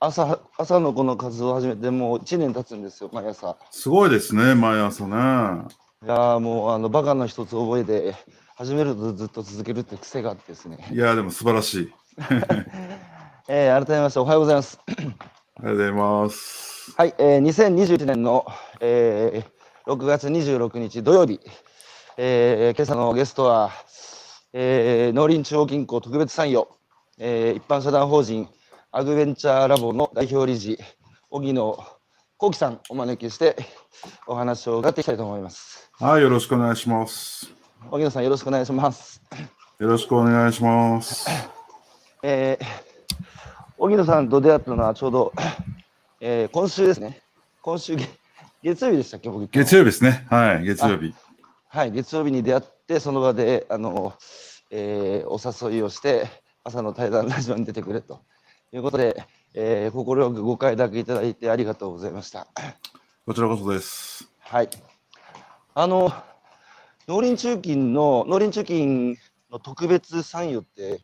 朝、朝のこの活動を始めてもう1年経つんですよ、毎朝。すごいですね、毎朝ね。いやーもう、あの、バカの一つ覚えて、始めるとずっと続けるって癖があってですね。いや、でも素晴らしい。えー、改めましておはようございます。ありがとうございます。はい、えー、2021年の、えー、6月26日土曜日、えー、今朝のゲストは、えー、農林中央銀行特別参与、えー、一般社団法人アグベンチャーラボの代表理事、荻野幸喜さんをお招きしてお話を伺っていきたいと思います。はい、よろしくお願いします。荻野さんよろしくお願いします。よろしくお願いします。えー、荻野さんと出会ったのはちょうど、えー、今週ですね。今週げ月曜日でしたっけ、僕。月曜日ですね。はい、月曜日。はい、月曜日に出会って、その場で、あの、えーお誘いをして、朝の対談ラジオに出てくれということで、えー、快くご快諾いただいてありがとうございました。こちらこそです。はい。あの、農林中金の、農林中金の特別参与って、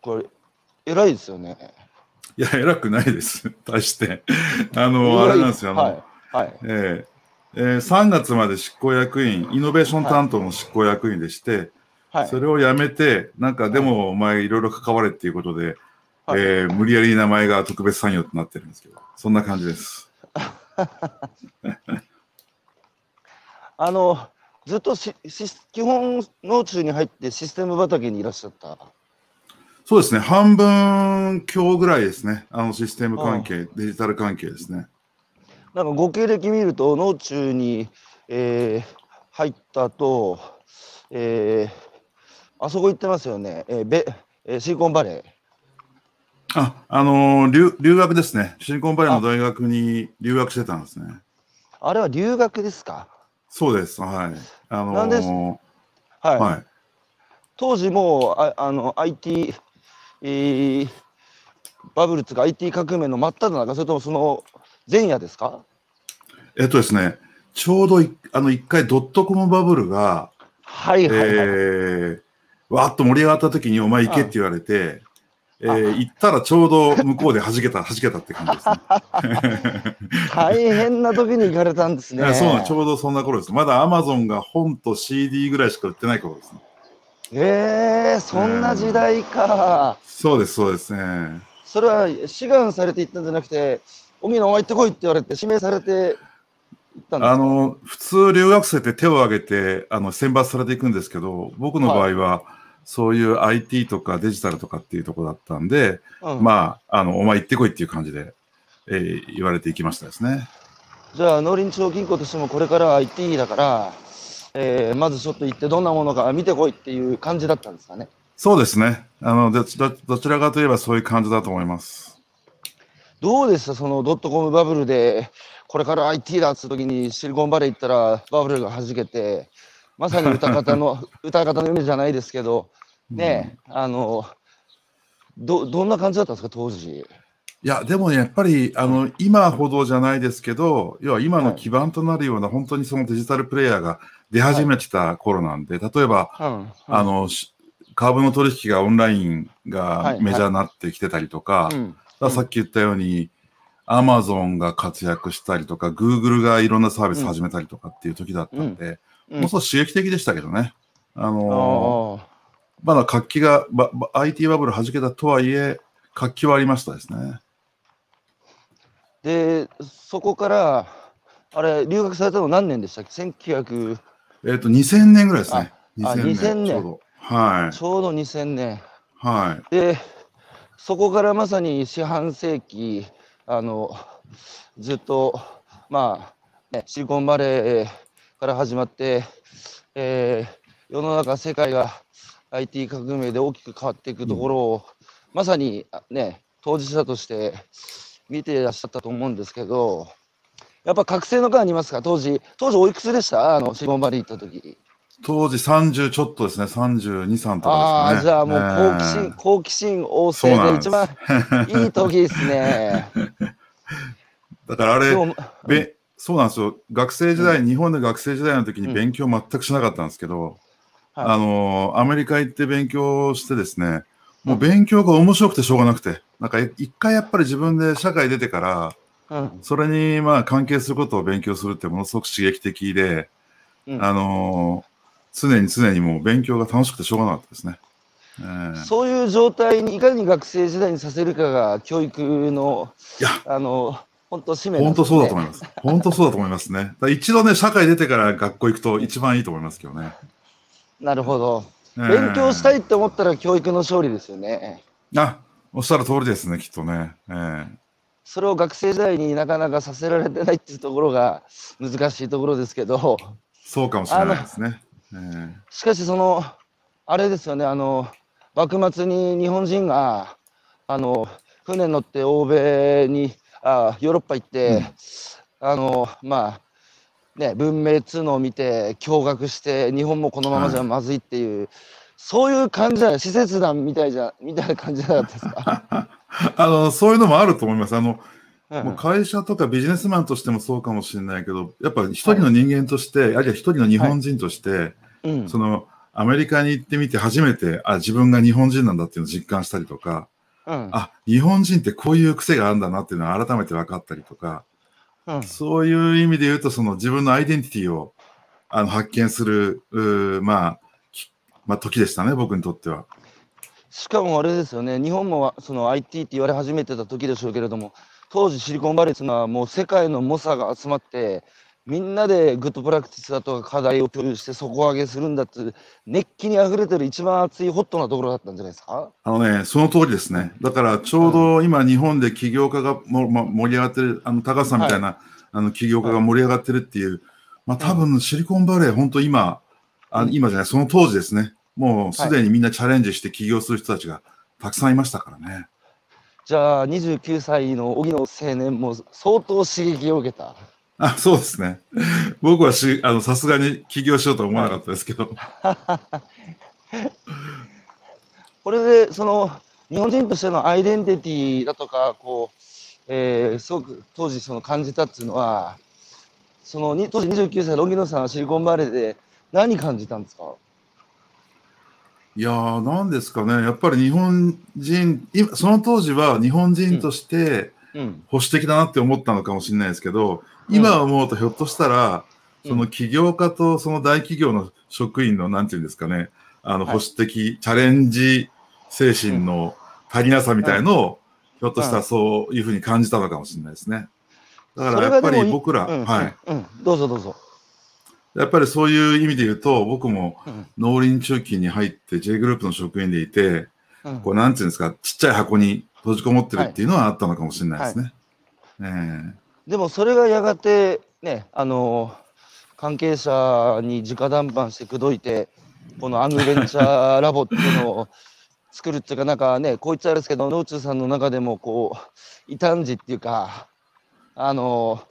これ、偉いですよね。いや、偉くないです。対して。あの、あれなんですよ。はい。はい。えーえー3月まで執行役員、イノベーション担当の執行役員でして、はい。それを辞めて、なんかでもお前いろいろ関われっていうことで、はいえー無理やり名前が特別参与となってるんですけど、そんな感じです。あの、ずっとしし基本農中に入ってシステム畑にいらっしゃった？そうですね、半分強ぐらいですね、あのシステム関係、デジタル関係ですね。なんかご経歴見ると農中に、えー入った後、えーあそこ行ってますよね、えーベえーシリコンバレー。あ、あのー留、留学ですね。シリコンバレーの大学に留学してたんですね。あれは留学ですか？そうです、はい。あのーなんですはい。はい。当時もうああの IT、えーバブルっていうか IT 革命の真っ只中、それともその前夜ですか？えっとですね、ちょうどいあの一回ドットコムバブルが、はいはいはい。えーわーっと盛り上がった時にお前行けって言われて、えー行ったらちょうど向こうで弾けた、弾けたって感じですね。大変な時に行かれたんですいね。やそうちょうどそんな頃です。まだアマゾンが本と CD ぐらいしか売ってない頃ですね。えー、そんな時代か。そうです、そうですね。それは志願されて行ったんじゃなくて、荻野お前行ってこいって言われて指名されて行ったんですか？あの、普通留学生って手を挙げて、あの、選抜されていくんですけど、僕の場合は、そういう IT とかデジタルとかっていうところだったんで、うんまあ、あの、お前行ってこいっていう感じで、えー言われていきましたですね。じゃあ農林中央銀行としてもこれからは IT だから、えーまずちょっと行ってどんなものか見てこいっていう感じだったんですかね？そうですね。あの、どどどちらかといえばそういう感じだと思います。どうでしたそのドットコムバブルでこれから IT だっつう時にシリコンバレー行ったらバブルが弾けてまさに歌方の 歌方の夢じゃないですけどねえ、あのどどんな感じだったんですか当時？いや、でもね、やっぱり、あの、今ほどじゃないですけど、要は今の基盤となるような、本当にそのデジタルプレイヤーが出始めてた頃なんで、例えば、うんあの、し株の取引がオンラインはいがメジャーになってきてたりとか、さっき言ったように、アマゾンが活躍したりとか、グーグルがいろんなサービス始めたりとかっていう時だったんで、うんもう少し刺激的でしたけどね。ああのーまだ活気が、ばば IT バブル弾けたとはいえ、活気はありましたですね。でそこからあれ留学されたの何年でしたっけ？1900えっ、と、2000年ぐらいですね。あ2000年ちょうど。はい。ちょうど2000年。はい。でそこからまさに四半世紀あのずっとまあ、ね、シリコンバレーから始まって、えー世の中世界が IT 革命で大きく変わっていくところを、まさにあね当事者として見ていらっしゃったと思うんですけどやっぱ覚醒の感ありますか？当時当時おいくつでした？あのシリコンバレー行った時。当時30ちょっとですね、32、3とかですかね。じゃあもう好奇心、え好奇心旺盛で一番いい時ですね。え だからあれべそうなんですよ。学生時代、日本で学生時代の時に勉強全くしなかったんですけど、はい。あの、アメリカ行って勉強してですね、もう勉強が面白くてしょうがなくて、なんか一回やっぱり自分で社会出てから、うん。それにまあ関係することを勉強するってものすごく刺激的で、うん。あのー常に常にもう勉強が楽しくてしょうがなかったですね。えーそういう状態にいかに学生時代にさせるかが教育の、いや、あの、本当使命なん本当そうだと思います。本当そうだと思いますね。一度ね、社会出てから学校行くと一番いいと思いますけどね。なるほど。えー勉強したいって思ったら教育の勝利ですよね。あ、おっしゃる通りですね、きっとね。えーそれを学生時代になかなかさせられてないっていうところが難しいところですけど、そうかもしれないですね。えーしかしその、あれですよね、あの、幕末に日本人が、あの、船に乗って欧米に、あヨーロッパ行って、あの、まあ、ね、文明通能を見て驚愕して日本もこのままじゃまずいっていう、そういう感じじゃない使節団みたいじゃみたいな感じじゃなかったですか、あの、そういうのもあると思います。あの、うんもう会社とかビジネスマンとしてもそうかもしれないけど、やっぱ一人の人間として、あるいは一人の日本人として、うん。その、アメリカに行ってみて初めて、あ、自分が日本人なんだっていうのを実感したりとか、うんあ、日本人ってこういう癖があるんだなっていうのを改めて分かったりとか、うんそういう意味で言うと、その自分のアイデンティティをあの発見する、まあ、きまあ、時でしたね、僕にとっては。しかもあれですよね、日本もその IT って言われ始めてた時でしょうけれども、当時シリコンバレーっていうのはもう世界の猛者が集まって、みんなで good practice だとか課題を共有して底上げするんだって熱気にあふれてる一番熱いホットなところだったんじゃないですか？あのね、その通りですね。だから、ちょうど今、日本で起業家がも、ま、盛り上がってる、あの、高橋さんみたいな、あの、起業家が盛り上がってるっていう、まあ、多分、シリコンバレー、本当今、あうん今じゃない、その当時ですね。もう、すでにみんなチャレンジして起業する人たちがたくさんいましたからね。じゃあ29歳の荻野青年も相当刺激を受けた。あ、そうですね。僕はし、あの、さすがに起業しようとは思わなかったですけど。これでその日本人としてのアイデンティティだとかこう、えーすごく当時その感じたっていうのはそのに当時29歳の荻野さんはシリコンバレーで何感じたんですか？いやー、なんですかね。やっぱり日本人、今その当時は日本人として、うん保守的だなって思ったのかもしれないですけど、今思うとひょっとしたら、うん。その起業家とその大企業の職員の、なんていうんですかね、あの、はい。保守的、チャレンジ精神の足りなさみたいのを、ひょっとしたらそういうふうに感じたのかもしれないですね。だからやっぱり僕ら、うん。はい。どうぞどうぞ。やっぱりそういう意味で言うと、僕もうん。農林中金に入って J グループの職員でいて、うん。こう、なんていうんですか、ちっちゃい箱に閉じこもってるっていうのはあったのかもしれないですね。えでもそれがやがてねあの関係者に直談判して口説いてこのアングベンチャーラボっていうのを作るっていうかなんかねこう言っちゃあれですけど道中さんの中でもこう異端児っていうかあの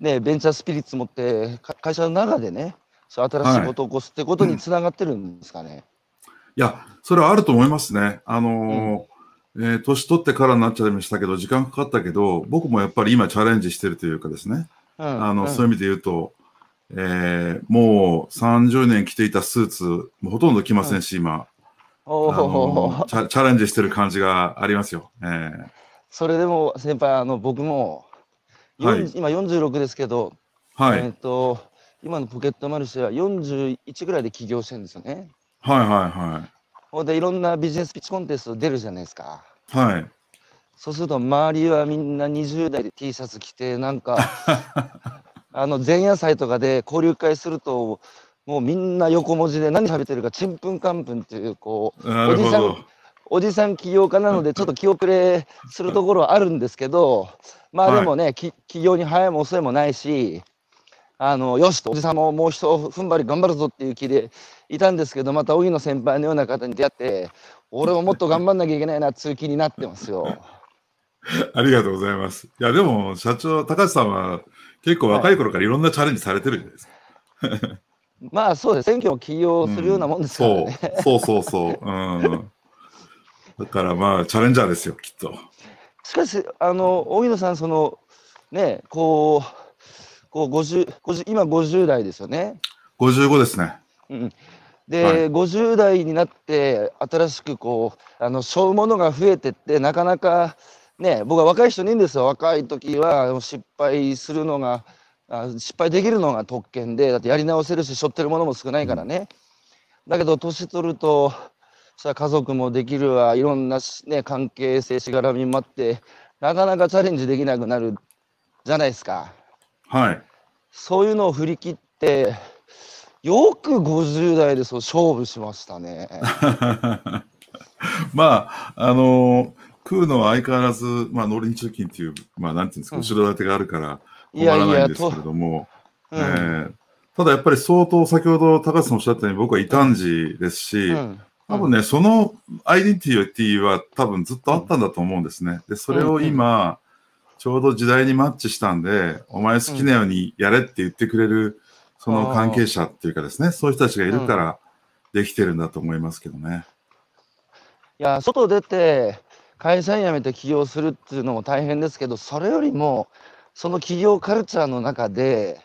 ねベンチャースピリッツ持ってか会社の中でねそう新しいことを起こすってことにつながってるんですかね。いや、それはあると思いますね。あのーえー年取ってからになっちゃいましたけど、時間かかったけど、僕もやっぱり今チャレンジしてるというかですね、うんあの、うん。そういう意味で言うと、えーもう30年着ていたスーツ、もうほとんど着ませんし、今、おあのーチャ、チャレンジしてる感じがありますよ。えー。それでも先輩あの僕も、はい。40今46ですけど、はい、えっ、と、今のポケットマルシェは41ぐらいで起業してるんですよね。はい、はい、ほんで、いろんなビジネスピッチコンテスト出るじゃないですか。はい。はい。そうすると、周りはみんな20代で T シャツ着て、なんか、あの、前夜祭とかで交流会すると、もうみんな横文字で何食べてるかちんぷんかんぷんっていう、こう、なるほど。おじさん起業家なので、ちょっと気遅れするところはあるんですけど、まあでもね、き起業に早いも遅いもないし、あのよしと、おじさんももう一踏ん張り頑張るぞっていう気でいたんですけど、また荻野先輩のような方に出会って、俺ももっと頑張んなきゃいけないなっていう気になってますよ。ありがとうございます。いや、でも、社長、高橋さんは結構若い頃からいろんなチャレンジされてるじゃないですか。まあそうです、選挙も起業するようなもんですからね。そうそうそうそう。うん。だからまあ、チャレンジャーですよ、きっと。しかし、あの荻野さん、そのね、こう、こう50 50今50代ですよね。55ですね。うん、で、はい50代になって新しくこうあの背負うものが増えてってなかなかね僕は若い人にいいんですよ若い時は失敗するのがあ失敗できるのが特権でだってやり直せるし背負ってるものも少ないからね、だけど年取るとそれは家族もできるわいろんなし、ね、関係性しがらみもあってなかなかチャレンジできなくなるじゃないですか。はい。そういうのを振り切って、よく50代でそう勝負しましたね。まあ、あの食うのは相変わらず、まあ、農林中金っていう、まあ、なんていうんですか、うん。後ろ盾があるからい困らないんですけれども、うん。えーただやっぱり相当、先ほど高橋さんおっしゃったように、僕は異端児ですし、うん。多分ね、そのアイデンティティは多分ずっとあったんだと思うんですね。で、それを今、ちょうど時代にマッチしたんで、お前好きなようにやれって言ってくれる、その関係者っていうかですね、そういう人たちがいるからできてるんだと思いますけどね。いや、外出て会社員辞めて起業するっていうのも大変ですけど、それよりも、その企業カルチャーの中で、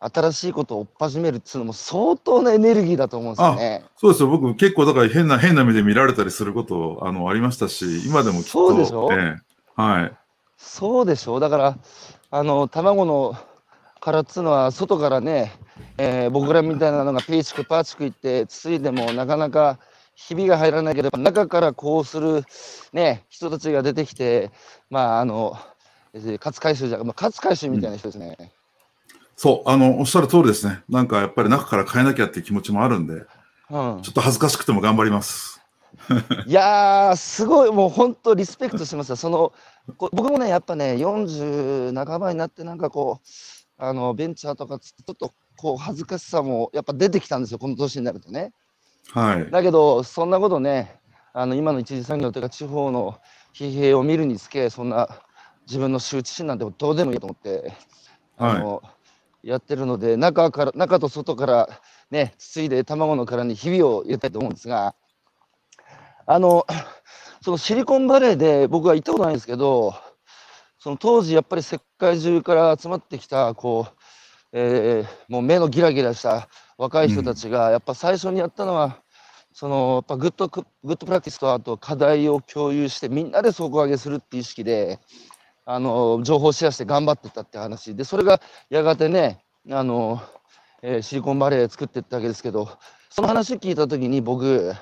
新しいことを追っ始めるっていうのも相当なエネルギーだと思うんですよね。そうですよ。僕結構だから変な、変な目で見られたりすることあのありましたし、今でもきっと。そうでしょ？ええはい。そうでしょ？う。だから、あの、卵の殻っつうのは、外からね、えー僕らみたいなのがピーチクパーチクいって、つついでもなかなかひびが入らないけど、中からこうする、ね、人たちが出てきて、まあ、あの、えー勝海舟じゃ、まあ、勝海舟みたいな人ですね。そう、あの、おっしゃる通りですね。なんかやっぱり中から変えなきゃっていう気持ちもあるんで、うんちょっと恥ずかしくても頑張ります。いやー、すごい、もう本当、リスペクトしました。そのこ僕もね、やっぱね、40半ばになって、なんかこう、あのベンチャーとかちょっとこう恥ずかしさもやっぱ出てきたんですよ、この年になるとね。はい。だけど、そんなことね、あの今の一次産業というか、地方の疲弊を見るにつけ、そんな自分の羞恥心なんてどうでもいいと思って、あのやってるので、中から中と外からね、つついで卵の殻にひびを入れたいと思うんですが、あのそのシリコンバレーで僕は行ったことないんですけど、その当時やっぱり世界中から集まってきたこう、えーもう目のギラギラした若い人たちがやっぱ最初にやったのは、そのやっぱグッドク good practice とあと課題を共有してみんなで底上げするっていう意識であの情報シェアして頑張ってたって話でそれがやがてねあの、えーシリコンバレー作っていったわけですけどその話聞いた時に僕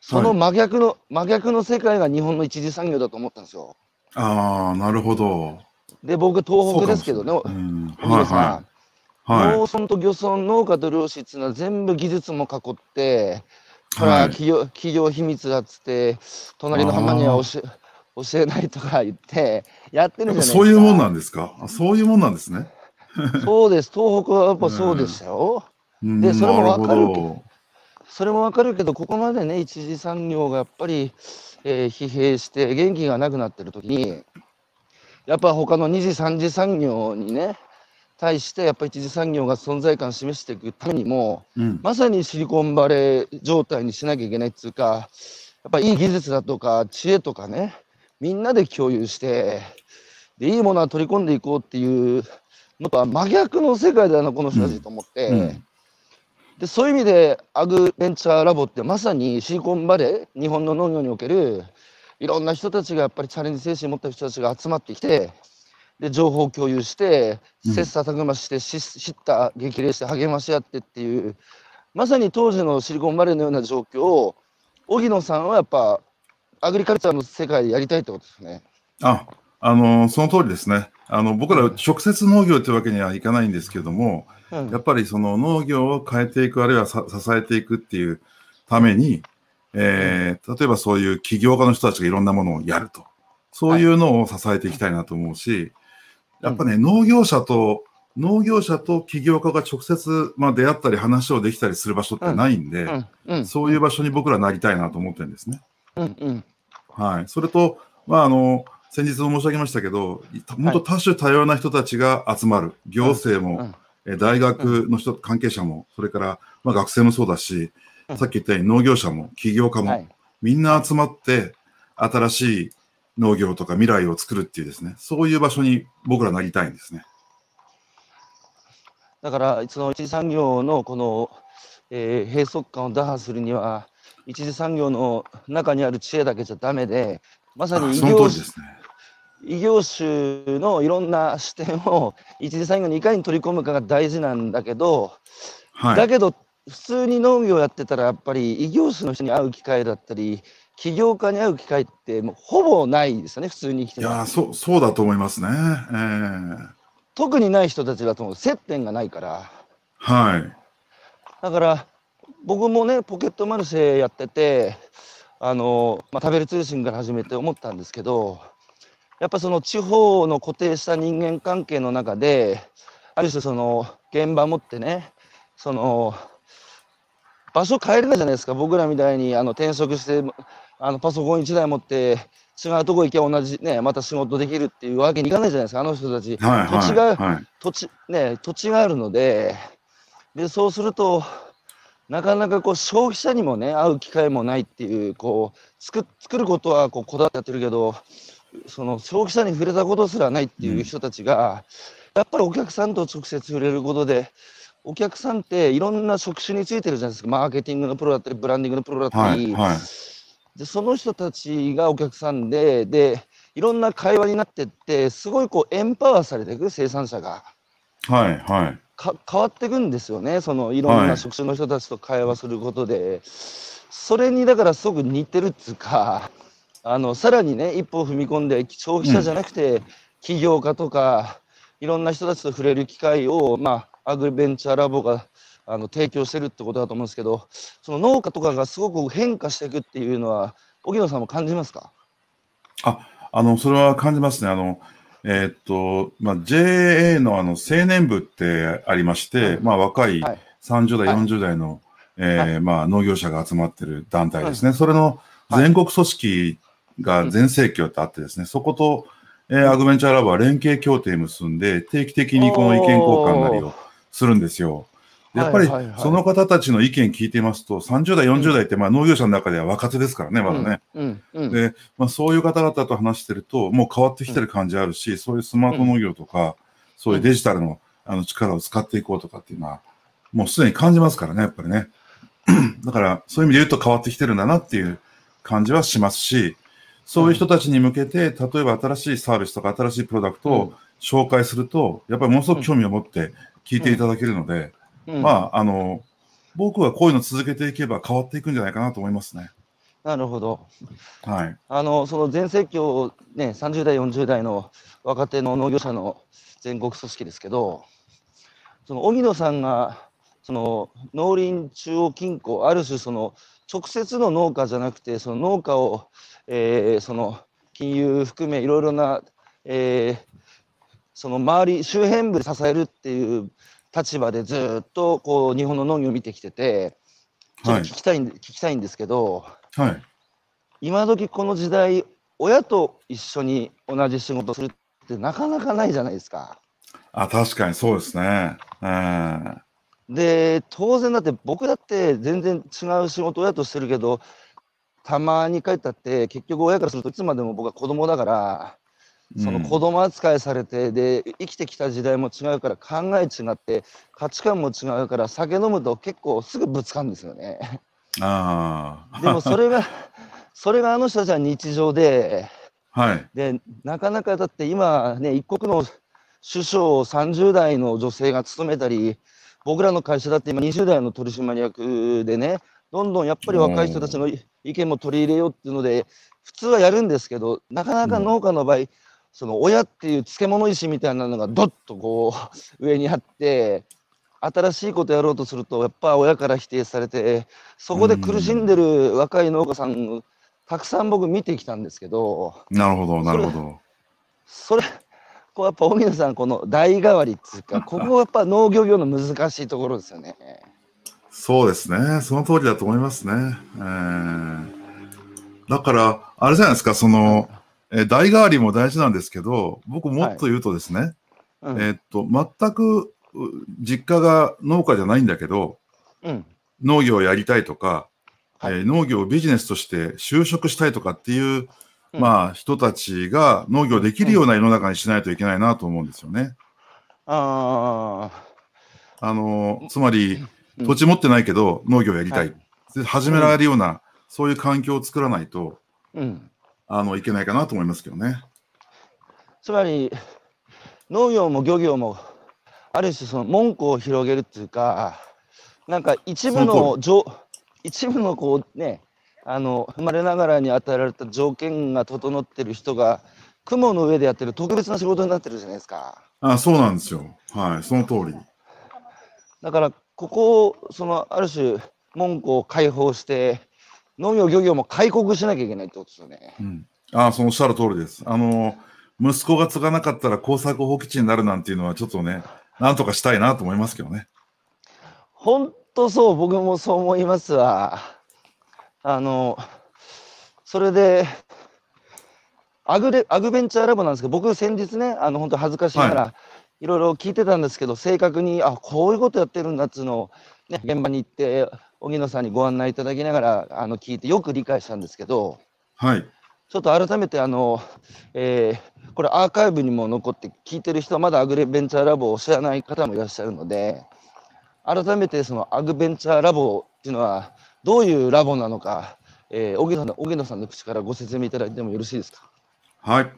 その真逆の、真逆の世界が日本の一次産業だと思ったんですよ。ああ、なるほど。で僕東北ですけどねそうん、はいはい。農村と漁村農家と漁師っていうのは全部技術も囲ってほはい。ら企業企業秘密だっつって隣の浜には教え教えないとか言ってやってるじゃないですか。そういうもんなんですか？あそういうもんなんですね。そうです。東北はやっぱそうでしたよ、うん。でそれもわかるけどそれもわかるけどここまでね一次産業がやっぱり、えー疲弊して元気がなくなってる時にやっぱ他の二次三次産業にね対してやっぱ一次産業が存在感を示していくためにもどうん。まさにシリコンバレー状態にしなきゃいけないっていうかやっぱいい技術だとか知恵とかねみんなで共有してでいいものは取り込んでいこうっていうのとは真逆の世界だなこの人たちと思って、うん。でそういう意味でアグベンチャーラボってまさにシリコンバレー日本の農業におけるいろんな人たちがやっぱりチャレンジ精神を持った人たちが集まってきてで情報を共有してうん切磋琢磨してし知った激励して励まし合ってっていうまさに当時のシリコンバレーのような状況を荻野さんはやっぱアグリカルチャーの世界でやりたいってことですね。あ、あの、その通りですね。あの、僕ら直接農業というわけにはいかないんですけども、うんやっぱりその農業を変えていく、あるいはさ支えていくっていうために、えー例えばそういう起業家の人たちがいろんなものをやると。そういうのを支えていきたいなと思うし、やっぱね、農業者と、農業者と起業家が直接、まあ、出会ったり話をできたりする場所ってないんで、うん。うん。そういう場所に僕らなりたいなと思ってるんですね。うん。うん。はい。それと、まあ、あの、先日も申し上げましたけど、本当多種多様な人たちが集まる。行政も、うん。え大学の人、関係者も、それから、まあ、学生もそうだし、うん。さっき言ったように農業者も、起業家も、はい。みんな集まって、新しい農業とか未来を作るっていうですね、そういう場所に僕らなりたいんですね。だからその一次産業のこの、えー閉塞感を打破するには一次産業の中にある知恵だけじゃダメでまさあに異その通業すね。異業種のいろんな視点を一次産業にいかに取り込むかが大事なんだけど、はい。だけど普通に農業やってたらやっぱり異業種の人に会う機会だったり起業家に会う機会ってもうほぼないですよね普通に生きていやーそ、そうだと思いますね。えー特にない人たちだと思う接点がないからはい。だから僕もねポケットマルシェやっててあの、まあ、食べる通信から始めて思ったんですけどやっぱその地方の固定した人間関係の中である種その現場持ってねその場所変えれないじゃないですか僕らみたいにあの転職してあのパソコン1台持って違うとこ行けば同じねまた仕事できるっていうわけにいかないじゃないですかあの人たちはい。土地が。土地ね土地があるのででそうするとなかなかこう消費者にもね会う機会もないっていうこう作作ることはこうこだわってやってるけどその消費者に触れたことすらないっていう人たちが、やっぱりお客さんと直接触れることでお客さんっていろんな職種についてるじゃないですかマーケティングのプロだったりブランディングのプロだったはい。り、はい。でその人たちがお客さんででいろんな会話になってってすごいこうエンパワーされていく生産者が。はい。はい。か変わっていくんですよねそのいろんはない職種の人たちと会話することで、それにだからすごく似てるっつうかあのさらにね一歩踏み込んで消費者じゃなくて、起業家とかいろんな人たちと触れる機会を、まあ、アグリベンチャーラボがあの提供してるってことだと思うんですけどその農家とかがすごく変化していくっていうのは荻野さんも感じますか？あ、あの、それは感じますね。あの、えーっと、まあ、JA のあの青年部ってありまして、まあ、若いはい。30代、はい。40代の、えーはまあ、農業者が集まってる団体ですね。それの全国組織が全盛況ってあってですね、そこと、えーアグベンチャーラボは連携協定結んで、定期的にこの意見交換なりをするんですよ。でやっぱりその方たちの意見聞いていますと、30代、40代ってまあ農業者の中では若手ですからね、まだね。うんうんうん。で、まあ、そういう方々と話してると、もう変わってきてる感じあるし、そういうスマート農業とか、そういうデジタルのあの力を使っていこうとかっていうのは、もうすでに感じますからね、やっぱりね。だから、そういう意味で言うと変わってきてるんだなっていう感じはしますし、そういう人たちに向けて、例えば新しいサービスとか新しいプロダクトを紹介すると、やっぱりものすごく興味を持って聞いていただけるので、うんまあ、あの、僕はこういうの続けていけば変わっていくんじゃないかなと思いますね。なるほど。はい。あのその全盛期をね30代40代の若手の農業者の全国組織ですけどその荻野さんがその農林中央金庫ある種その直接の農家じゃなくてその農家を、えーその金融含めいろいろな、えーその周り周辺部で支えるっていう立場でずっとこう日本の農業を見てきててちょっと聞きたいんで、聞きたいんですけど。はい。今時この時代親と一緒に同じ仕事するってなかなかないじゃないですか。あ、確かにそうですね。うん。で当然だって僕だって全然違う仕事を親としてるけどたまに帰ったって結局親からするといつまでも僕は子供だからその子供扱いされてで生きてきた時代も違うから考え違って価値観も違うから酒飲むと結構すぐぶつかるんですよね。ああ。でもそれがそれがあの人たちは日常で。はい。でなかなかだって今ね一国の首相を30代の女性が務めたり僕らの会社だって今20代の取締役でねどんどんやっぱり若い人たちの意見も取り入れようっていうので普通はやるんですけどなかなか農家の場合、その親っていう漬物石みたいなのがどっとこう 上にあって新しいことやろうとするとやっぱ親から否定されてそこで苦しんでる若い農家さんたくさん僕見てきたんですけど。なるほど、なるほど。それ、こうやっぱ荻野さん、この代替わりっていうか、ここはやっぱ農業業の難しいところですよね。そうですね。その通りだと思いますね。えーだから、あれじゃないですか、その、えー代替わりも大事なんですけど、僕もっと言うとですね、うん。えーっと、全くう実家が農家じゃないんだけど、うん。農業をやりたいとか、はいえー農業をビジネスとして就職したいとかっていう、うんまあ、人たちが農業できるような世の中にしないといけないなと思うんですよね。ああの、つまり、うん土地持ってないけど農業やりたい。はいで始められるような、そういう環境を作らないと、うん。あの、いけないかなと思いますけどね。つまり農業も漁業もある種その門戸を広げるっていうかなんか一部その一部のこうねあの生まれながらに与えられた条件が整ってる人が雲の上でやってる特別な仕事になってるじゃないですか。あそうなんですよ。はい、その通り。だからここをそのある種門戸を開放して農業漁業も開国しなきゃいけないってことですよね。うん。あそのおっしゃる通りです。あの、息子が継がなかったら耕作放棄地になるなんていうのはちょっとね、なんとかしたいなと思いますけどね。本当そう僕もそう思いますわ。あのそれでアグレアグベンチャーラボなんですけど僕先日ねあの本当恥ずかしながら、い、ろいろ聞いてたんですけど正確にあこういうことやってるんだっつうのを、ね、現場に行って荻野さんにご案内いただきながらあの聞いてよく理解したんですけどはい。ちょっと改めてあの、えーこれアーカイブにも残って聞いてる人はまだアグレベンチャーラボを知らない方もいらっしゃるので改めてそのアグベンチャーラボっていうのはどういうラボなのか、えー、荻野さんの荻野さんの口からご説明いただいてもよろしいですか？はい。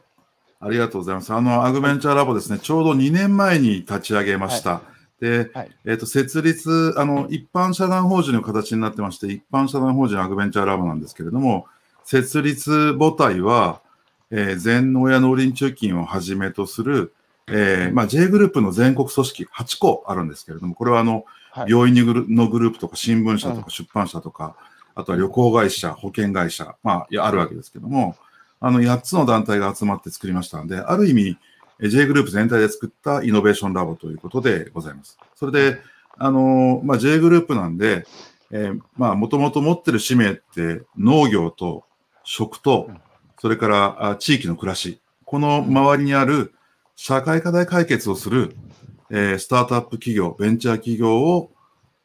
ありがとうございます。あの、アグベンチャーラボですね、ちょうど2年前に立ち上げました。で、はい。えっ、と、設立、あの、一般社団法人の形になってまして、一般社団法人アグベンチャーラボなんですけれども、設立母体は、えー全農や農林中金をはじめとする、えーまあ、J グループの全国組織8個あるんですけれども、これはあの、はい。病院のグループとか新聞社とうん。か出版社とか、あとは旅行会社、保険会社、まあ、あるわけですけども、あの、8つの団体が集まって作りましたので、ある意味、え J グループ全体で作ったイノベーションラボということでございます。それで、あの、まあ、J グループなんで、えーまあ、もともと持ってる使命って農業と食とうん、それからあ地域の暮らし、この周りにある社会課題解決をする、えースタートアップ企業、ベンチャー企業を、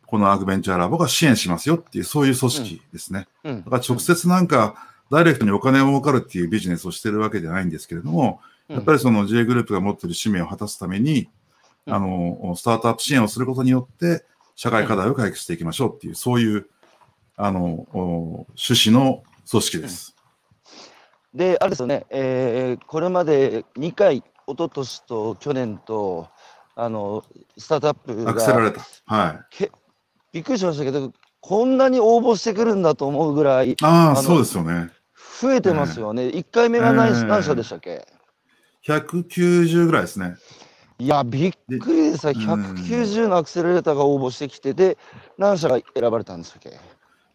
このアグベンチャーラボが支援しますよっていう、そういう組織ですね。うん。だから直接なんか、ダイレクトにお金を儲かるっていうビジネスをしてるわけじゃないんですけれども、うんやっぱりその J グループが持っている使命を果たすために、うんあの、スタートアップ支援をすることによって、社会課題を解決していきましょうっていう、そういう、あの、お趣旨の組織です。であれですよね、えーこれまで2回一昨年と去年とあのスタートアップアクセラがレタ。はい。けびっくりしましたけどこんなに応募してくるんだと思うぐらいああ、そうですよね。増えてますよね。1回目が何,、えー何社でしたっけ？190ぐらいですね。いや、びっくりですよ。うん190のアクセラレーターが応募してきて、で、何社が選ばれたんですっけ？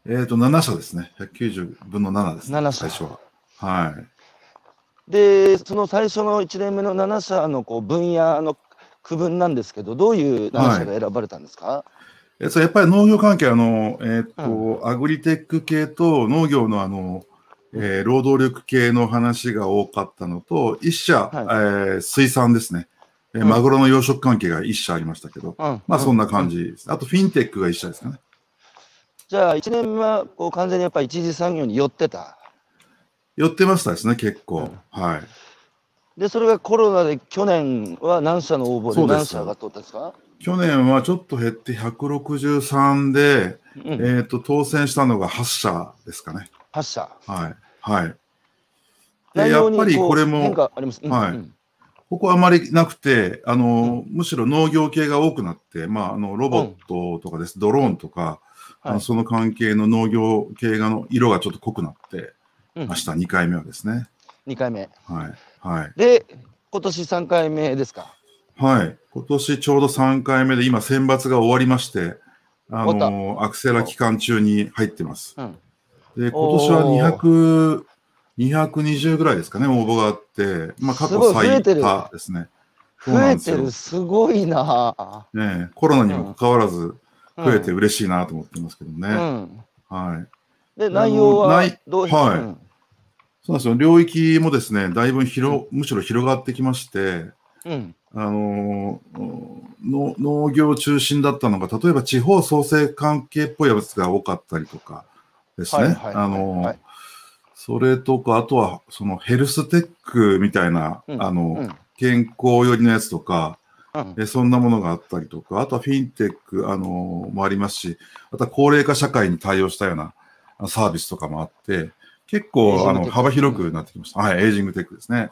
えっ、と、7社ですね。190分の7ですね。7社最初は。はい。で、その最初の1年目の7社のこう分野の区分なんですけど、どういう7社が選ばれたんですか、えそうやっぱり農業関係、あの、えっ、と、アグリテック系と農業のあの、えー労働力系の話が多かったのと、一社、はいえー水産ですね。えーうんマグロの養殖関係が一社ありましたけど、うんまあそんな感じ。じです。あと、フィンテックが一社ですかね。じゃあ、1年目はこう完全にやっぱり一次産業に寄ってた？寄ってましたですね、結構。うんはい。で、それがコロナで去年は何社の応募で何社が通ったんですか？去年はちょっと減って163で、うん、えっ、と、当選したのが8社ですかね。8社。はい。はい。で、やっぱりうこれも、はいうんここはあまりなくて、あの、むしろ農業系が多くなって、まあ、あの、ロボットとかです、ドローンとか、あはいのその関係の農業系がの色がちょっと濃くなってうんました、2回目はですね。2回目。はい。はい。で、今年3回目ですか？はい。今年ちょうど3回目で、今選抜が終わりまして、あの、アクセラ期間中に入ってます。うん。で、今年は200、220ぐらいですかね、応募があって、まあ、過去最多ですね。増えてる、すごいな。ねえコロナにもかかわらず増えてうん嬉しいなと思ってますけどね。うん。はい。で、内容は内どうはいうんそうなんですよ。領域もですね、だいぶ広、むしろ広がってきまして、うん。あのーの農業中心だったのが、例えば地方創生関係っぽいやつが多かったりとかですね。あのそれとか、あとは、そのヘルステックみたいな、うんあの、うん健康寄りのやつとか、うんえそんなものがあったりとか、あとはフィンテック、あのもありますし、あとは高齢化社会に対応したようなあサービスとかもあって、結構あの幅広くなってきました。はい、エイジングテックですね。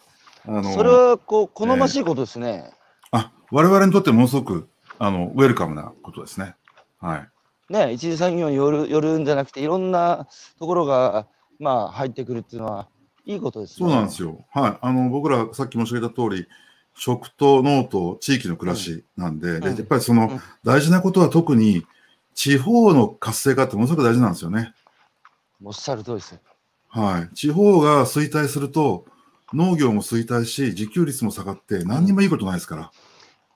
あのそれはこう好ましいことですね。あ我々にとってものすごくあのウェルカムなことですね。はい。ね、一次産業によるよるんじゃなくて、いろんなところが、まあ、入ってくるっていうのは、いいことですね。そうなんですよ。はい。あの、僕らさっき申し上げた通り、食と脳と地域の暮らしなんで、でうんやっぱりそのうん大事なことは特に地方の活性化ってものすごく大事なんですよね。おっしゃる通りです。はい。地方が衰退すると、農業も衰退し、自給率も下がって、何にもいいことないですから。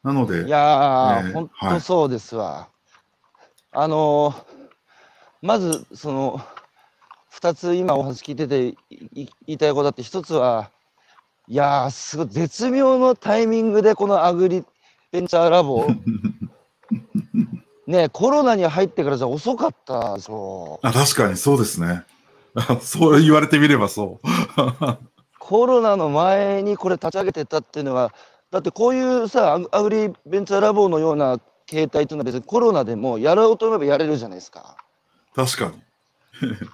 なので、いやー、えー本はい当そうですわ。あのーまず、その、2つ今お話聞いてて言いたいことだって、1つは、いやー、すごい絶妙のタイミングでこのアグリベンチャーラボ、ね、コロナに入ってからじゃ遅かったでしょ。あ確かにそうですね。あ そう言われてみればそう。コロナの前にこれ立ち上げてたっていうのは、だってこういうさ、アグリベンチャーラボのような形態というのは別にコロナでもやろうと思えばやれるじゃないですか。確かに。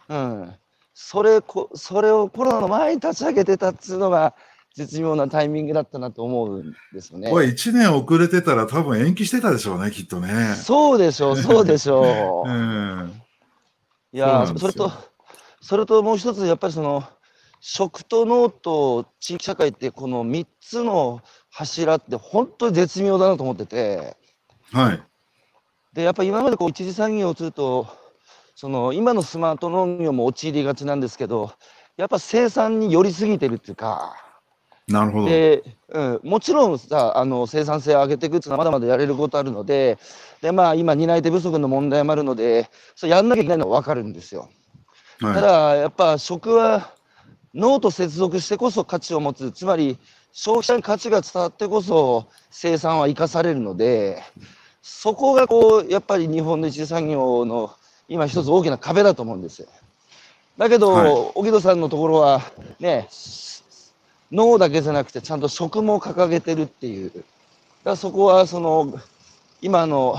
うん。それこ、それをコロナの前に立ち上げてたっていうのが絶妙なタイミングだったなと思うんですよね。これ1年遅れてたら多分延期してたでしょうね、きっとね。そうでしょう、そうでしょ うう。ん。いやー、そそれと、それともう一つ、やっぱりその、食と脳と地域社会って、この3つの柱って本当に絶妙だなと思ってて、はい。で、やっぱり今までこう一次産業をすると、その今のスマート農業も陥りがちなんですけど、やっぱ生産に寄りすぎてるっていうか、なるほど。で、うん、もちろんさあの生産性を上げていくっていうのはまだまだやれることあるのでで、まあ、今担い手不足の問題もあるのでそれやんなきゃいけないのは分かるんですよ。たはだやっぱ食は脳と接続してこそ価値を持つつまり消費者に価値が伝わってこそ生産は生かされるのでそこがこうやっぱり日本の一次産業の今一つ大きな壁だと思うんですよ。だけど、はい荻戸さんのところはね脳だけじゃなくてちゃんと食も掲げてるっていうだからそこはその今の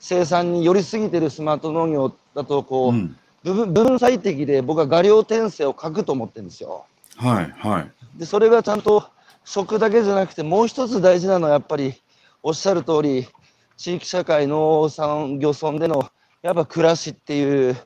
生産に寄りすぎてるスマート農業だとこう、うん。部分部分最適で僕は画量転生を書くと思ってるんですよ。はい。はい。でそれがちゃんと食だけじゃなくてもう一つ大事なのはやっぱりおっしゃる通り地域社会農産漁村でのやっぱ暮らしっていう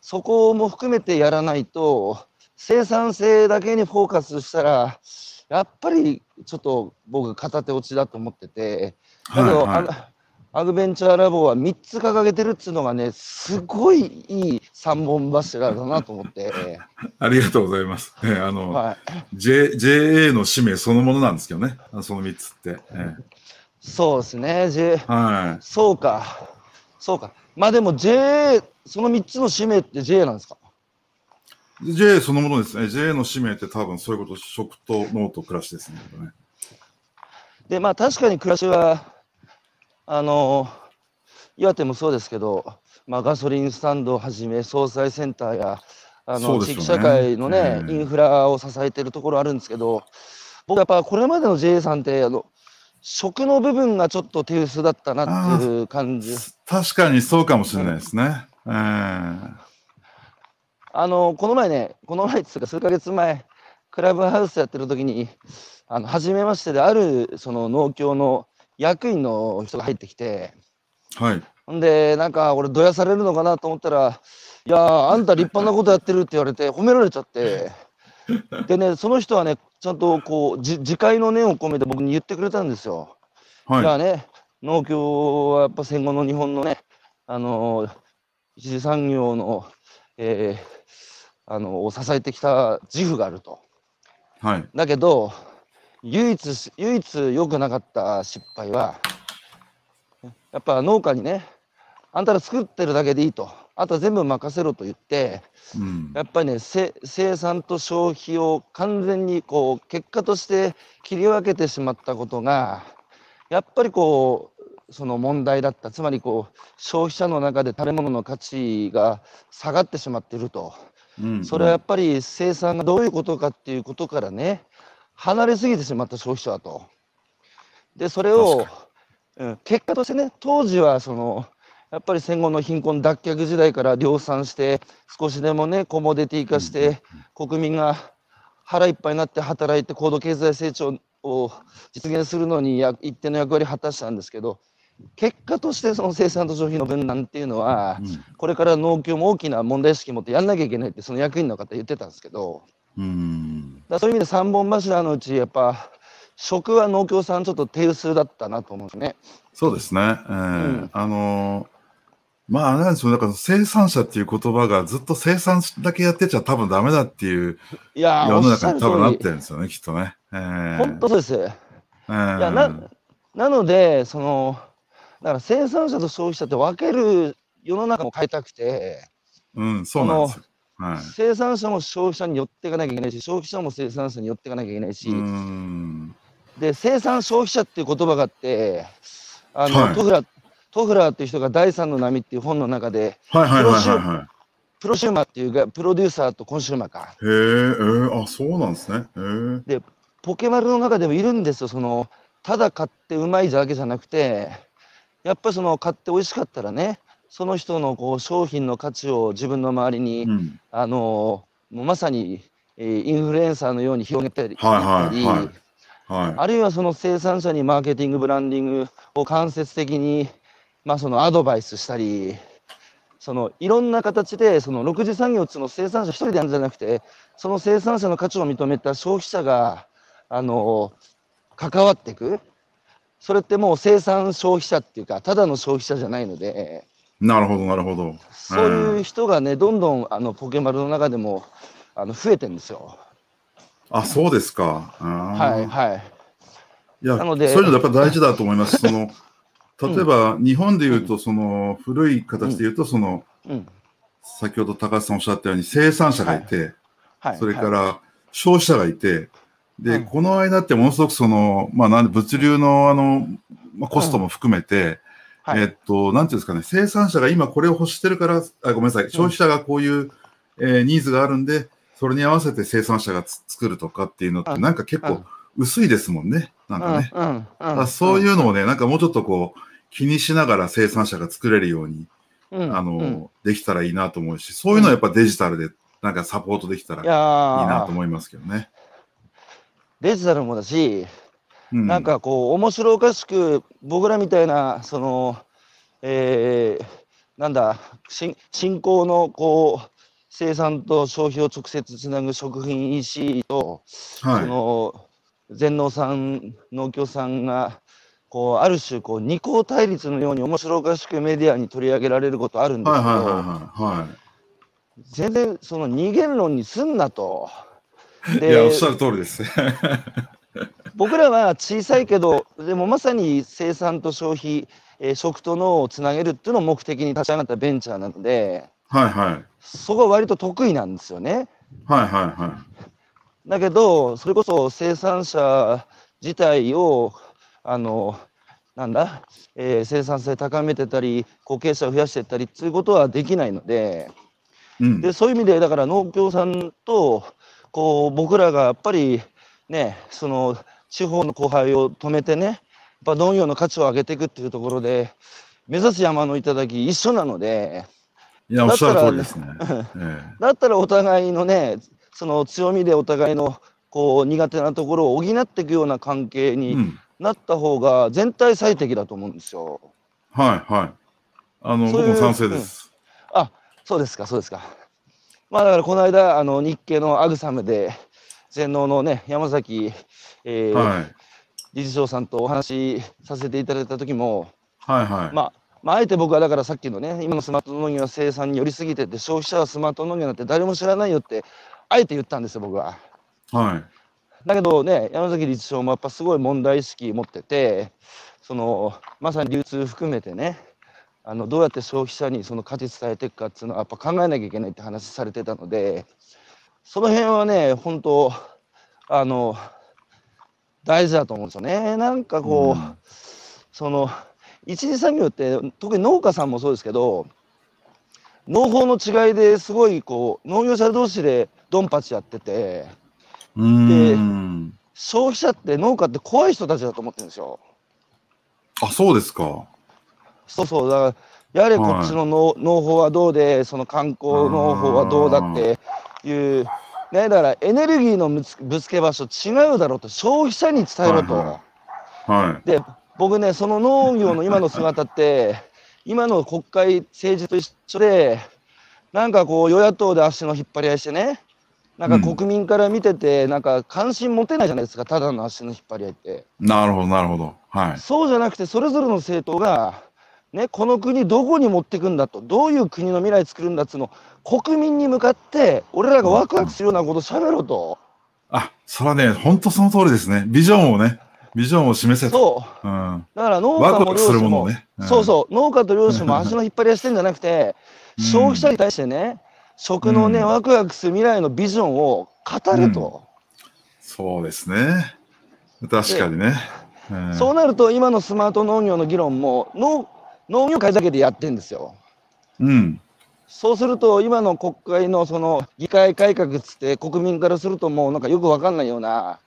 そこも含めてやらないと生産性だけにフォーカスしたらやっぱりちょっと僕片手落ちだと思っててだけど、はいアグベンチャーラボは3つ掲げてるっていうのがねすごいいい3本柱だなと思って、ありがとうございます。えあの、はい、J、JA の使命そのものなんですけどね。その3つって。えそうですね J はそうか。そうか。まあでも JA、その3つの使命って JA なんですか？い。JA そのものですね。JA の使命って多分そういうこと、食と脳と暮らしですね。で、まあ確かに暮らしは、あの、岩手もそうですけど、まあガソリンスタンドをはじめ、総裁センターや、あの、ね地域社会のね、うんインフラを支えてるところあるんですけど、僕やっぱこれまでの JA さんって、あの、食の部分がちょっと手薄だったなっていう感じ。確かにそうかもしれないですね。えあの、この前ね、この前っていうか数ヶ月前、クラブハウスやってる時に、あの、初めましてで、ある、その農協の役員の人が入ってきて、はい。で、なんか、俺、どやされるのかなと思ったら、いやー、あんた立派なことやってるって言われて、褒められちゃって、でね、その人はね、ちゃんとこう、じ自戒の念を込めて僕に言ってくれたんですよ。はい。いやね、農協はやっぱ戦後の日本のね、あの一次産業の、えーあのを支えてきた自負があると。はい。だけど、唯一し、唯一良くなかった失敗は、やっぱ農家にね、あんたら作ってるだけでいいと、あとは全部任せろと言って、うん。やっぱりね、せ生産と消費を完全にこう結果として切り分けてしまったことが、やっぱりこう、その問題だった、つまりこう消費者の中で食べ物の価値が下がってしまっていると、うんそれはやっぱり生産がどういうことかっていうことからね、離れすぎてしまった消費者はと。で、それを確うん、結果としてね、当時はその、やっぱり戦後の貧困脱却時代から量産して、少しでもね、コモディティ化して、国民が腹いっぱいになって働いて高度経済成長を実現するのにや一定の役割を果たしたんですけど、結果としてその生産と消費の分断っていうのは、うんこれから農協も大きな問題意識持ってやんなきゃいけないって、その役員の方言ってたんですけど、うん。だそういう意味で3本柱のうち、やっぱ、食は農協さんちょっと手薄だったなと思うんですね。そうですね。えーんあのーまあ、なんですよ。だから生産者っていう言葉がずっと生産だけやってちゃ多分ダメだっていういやー、世の中に多分なってるんですよね、きっとね。えー本当です。いえーやななので、その、だから生産者と消費者って分ける世の中も変えたくて、うん、そうなんですよ。はい。生産者も消費者に寄っていかなきゃいけないし、消費者も生産者に寄っていかなきゃいけないし、うん。で、生産消費者っていう言葉があって、あの、はいトフラ、トフラーっていう人が第三の波っていう本の中で、はいはいはいはいはプロシューマーっていうが、プロデューサーとコンシューマーか。い。へえ、えー、あ、そうなんですね。へえ。ポケマルの中でもいるんですよ、その、ただ買ってうまいだけじゃなくて、やっぱりその買って美味しかったらね、その人のこう商品の価値を自分の周りに、うん。あのもうまさに、えーインフルエンサーのように広げたり、はいはいしたりはい。あるいはその生産者にマーケティング、ブランディングを間接的に、まあ、そのアドバイスしたり、そのいろんな形で、その6次産業っていうのを生産者一人でやるんじゃなくて、その生産者の価値を認めた消費者が、あの関わっていく。それってもう生産消費者っていうか、ただの消費者じゃないので、なるほど、なるほど。そういう人がね、どんどんあのポケマルの中でもあの増えてるんですよ。あ、そうですか。ははい、はい。いや、なのでそういうのやっぱ大事だと思います。その、例えば、日本で言うと、その、古い形で言うと、その、うん。先ほど高橋さんおっしゃったように、生産者がいて、はい。それかはい、ら消費者がいて、で、うん。この間ってものすごくその、まあ、なんで物流のあの、まあ、コストも含めて、はい。えっと、なんていうんですかね、生産者が今これを欲してるから、あごめんなさい、消費者がこういう、えーニーズがあるんで、それに合わせて生産者がつ作るとかっていうのって、うん。なんか結構薄いですもんね、なんかね。そういうのをね、なんかもうちょっとこう、気にしながら生産者が作れるように、うん、あの、うんできたらいいなと思うし、そういうのはやっぱデジタルでなんかサポートできたらいいなとー思いますけどね。デジタルもだし、うなん、かこう、面白おかしく、僕らみたいな、その、えー、なんだ、新新興のこう、生産と消費を直接つなぐ食品 EC と、はいそ。の全農さん、農協さんが、こうある種こう二項対立のように面白おかしくメディアに取り上げられることあるんですけど、全然その二元論にすんなと。いや、おっしゃる通りです。僕らは小さいけど、でもまさに生産と消費、えー食と脳をつなげるっていうのを目的に立ち上がったベンチャーなので、はいはい。そこは割と得意なんですよね。はいはいはだけど、それこそ生産者自体を、あの、なんだ、えー生産性高めてたり、後継者を増やしていったりっていうことはできないので、い。うん。でそういう意味で、だから農協さんと、こう、僕らがやっぱりね、その地方の後輩を止めてね、やっぱ農業の価値を上げていくっていうところで、目指す山の頂一緒なので、いや、おっしゃる通りですね。えだったらお互いのね、その強みでお互いのこう苦手なところを補っていくような関係えにうん。なった方が全体最適だと思うんですよ。はいはい。あの、僕も賛成です。あ、そうですか、そうですか。まあだからこの間、あの日経のアグサムで、全農のね、山崎、えーはい。理事長さんとお話しさせていただいた時も、はいはい。まあ、まあ、あえて僕はだからさっきのね、今のスマート農業は生産に寄りすぎてて、消費者はスマート農業なんて誰も知らないよって、あえて言ったんですよ、僕は。はい。だけどね、山崎理事長もやっぱすごい問題意識持ってて、そのまさに流通含めてね、あのどうやって消費者にその価値伝えていくかっていうのはやっぱ考えなきゃいけないって話されてたので、その辺はね、本当、あの、大事だと思うんですよね。なんかこう、うんその、一次産業って、特に農家さんもそうですけど、農法の違いですごいこう、農業者同士でドンパチやってて、うーん。消費者って農家って怖い人たちだと思ってるんですよ。あ、そうですか。そうそう、だから、やはりこっちの農,、農法はどうで、その観光農法はどうだっていう、ね、だからエネルギーのぶつぶつけ場所違うだろうと、消費者に伝えろと。はいははい。で、僕ね、その農業の今の姿って、今の国会、政治と一緒で、なんかこう、与野党で足の引っ張り合いしてね、なんかうん国民から見てて、なんか関心持てないじゃないですか、ただの足の引っ張り合いって。なるほど、なるほど。はい。そうじゃなくて、それぞれの政党が、ね、この国どこに持っていくんだと、どういう国の未来作るんだっつうの、国民に向かって、俺らがワクワクするようなこと喋ろうと。あ、それはね、本当その通りですね。ビジョンをね、ビジョンを示せと。そう。うん。だから農家も漁師も、ものをね。んそうそう、農家と漁師も足の引っ張り合いしてんじゃなくて、うん消費者に対してね、食のね、うんワクワクする未来のビジョンを語ると。そうですね。確かにね。うんそうなると、今のスマート農業の議論も農、農業界だけでやってんですよ。うん。そうすると、今の国会のその議会改革っつって、国民からすると、もうなんかよくわかんないような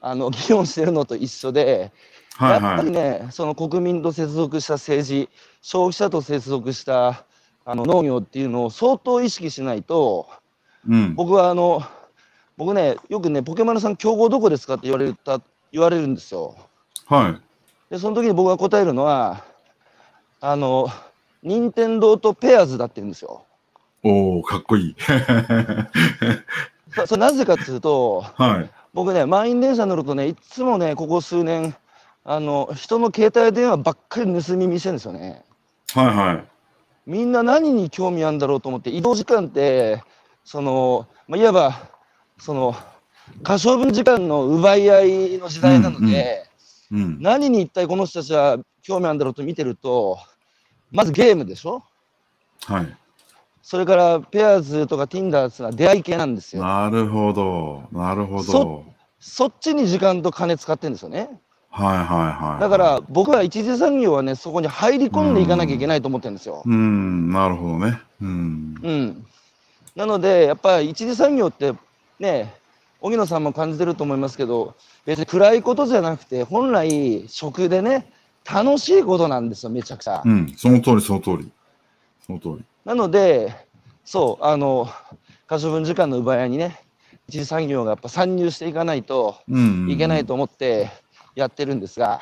あの議論してるのと一緒で、はいやっぱはい。りね、その国民と接続した政治、消費者と接続したあの農業っていうのを相当意識しないと、うん。僕はあの、僕ね、よくね、ポケマルさん、競合どこですかって言われた言われるんですよ。はい。で、その時に僕が答えるのは、あの、任天堂とペアーズだって言うんですよ。おおかっこいい。そそれなぜかっていうと、はい。僕ね、満員電車乗るとね、いつもね、ここ数年、あの、人の携帯電話ばっかり盗み見してるんですよね。はいはい。みんな何に興味あるんだろうと思って、移動時間って、その、まあ、いわば、その、可処分時間の奪い合いの時代なので、うんうん。何に一体この人たちは興味あるんだろうと見てると、まずゲームでしょ？はい。それからペアーズとか Tinder ってのは出会い系なんですよ。なるほど。なるほどそ。そっちに時間と金使ってるんですよね。はいはいはい。だから僕は一次産業はね、そこに入り込んでいかなきゃいけないと思ってるんですよ。うん、なるほどね。うん。うん。なので、やっぱり一次産業ってね、荻野さんも感じてると思いますけど、別に暗いことじゃなくて、本来食でね、楽しいことなんですよ、めちゃくちゃ。うん、その通り、その通り。その通り。なので、そう、あの、可処分時間の奪い合いにね、一次産業がやっぱ参入していかないとうん。いけないと思ってやってるんですが、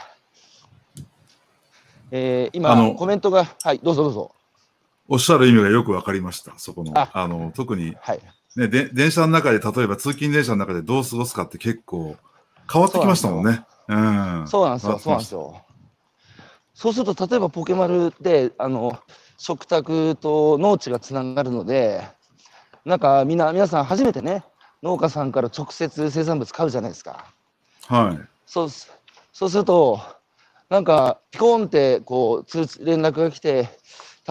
えーあの今、コメントが、はい、どうぞどうぞ。おっしゃる意味がよくわかりました。そこの。ああの、特に、はい。ね、で電車の中で、例えば通勤電車の中でどう過ごすかって結構変わってきましたもんね。うん。そうなんですよ、そうなんですよ。よ。そうすると、例えばポケマルで、あの、食卓と農地がつながるので、なんかみんな、皆さん初めてね、農家さんから直接生産物買うじゃないですか。はい。そうすそうすると、なんか、ピコーンって、こう、通知、連絡が来て、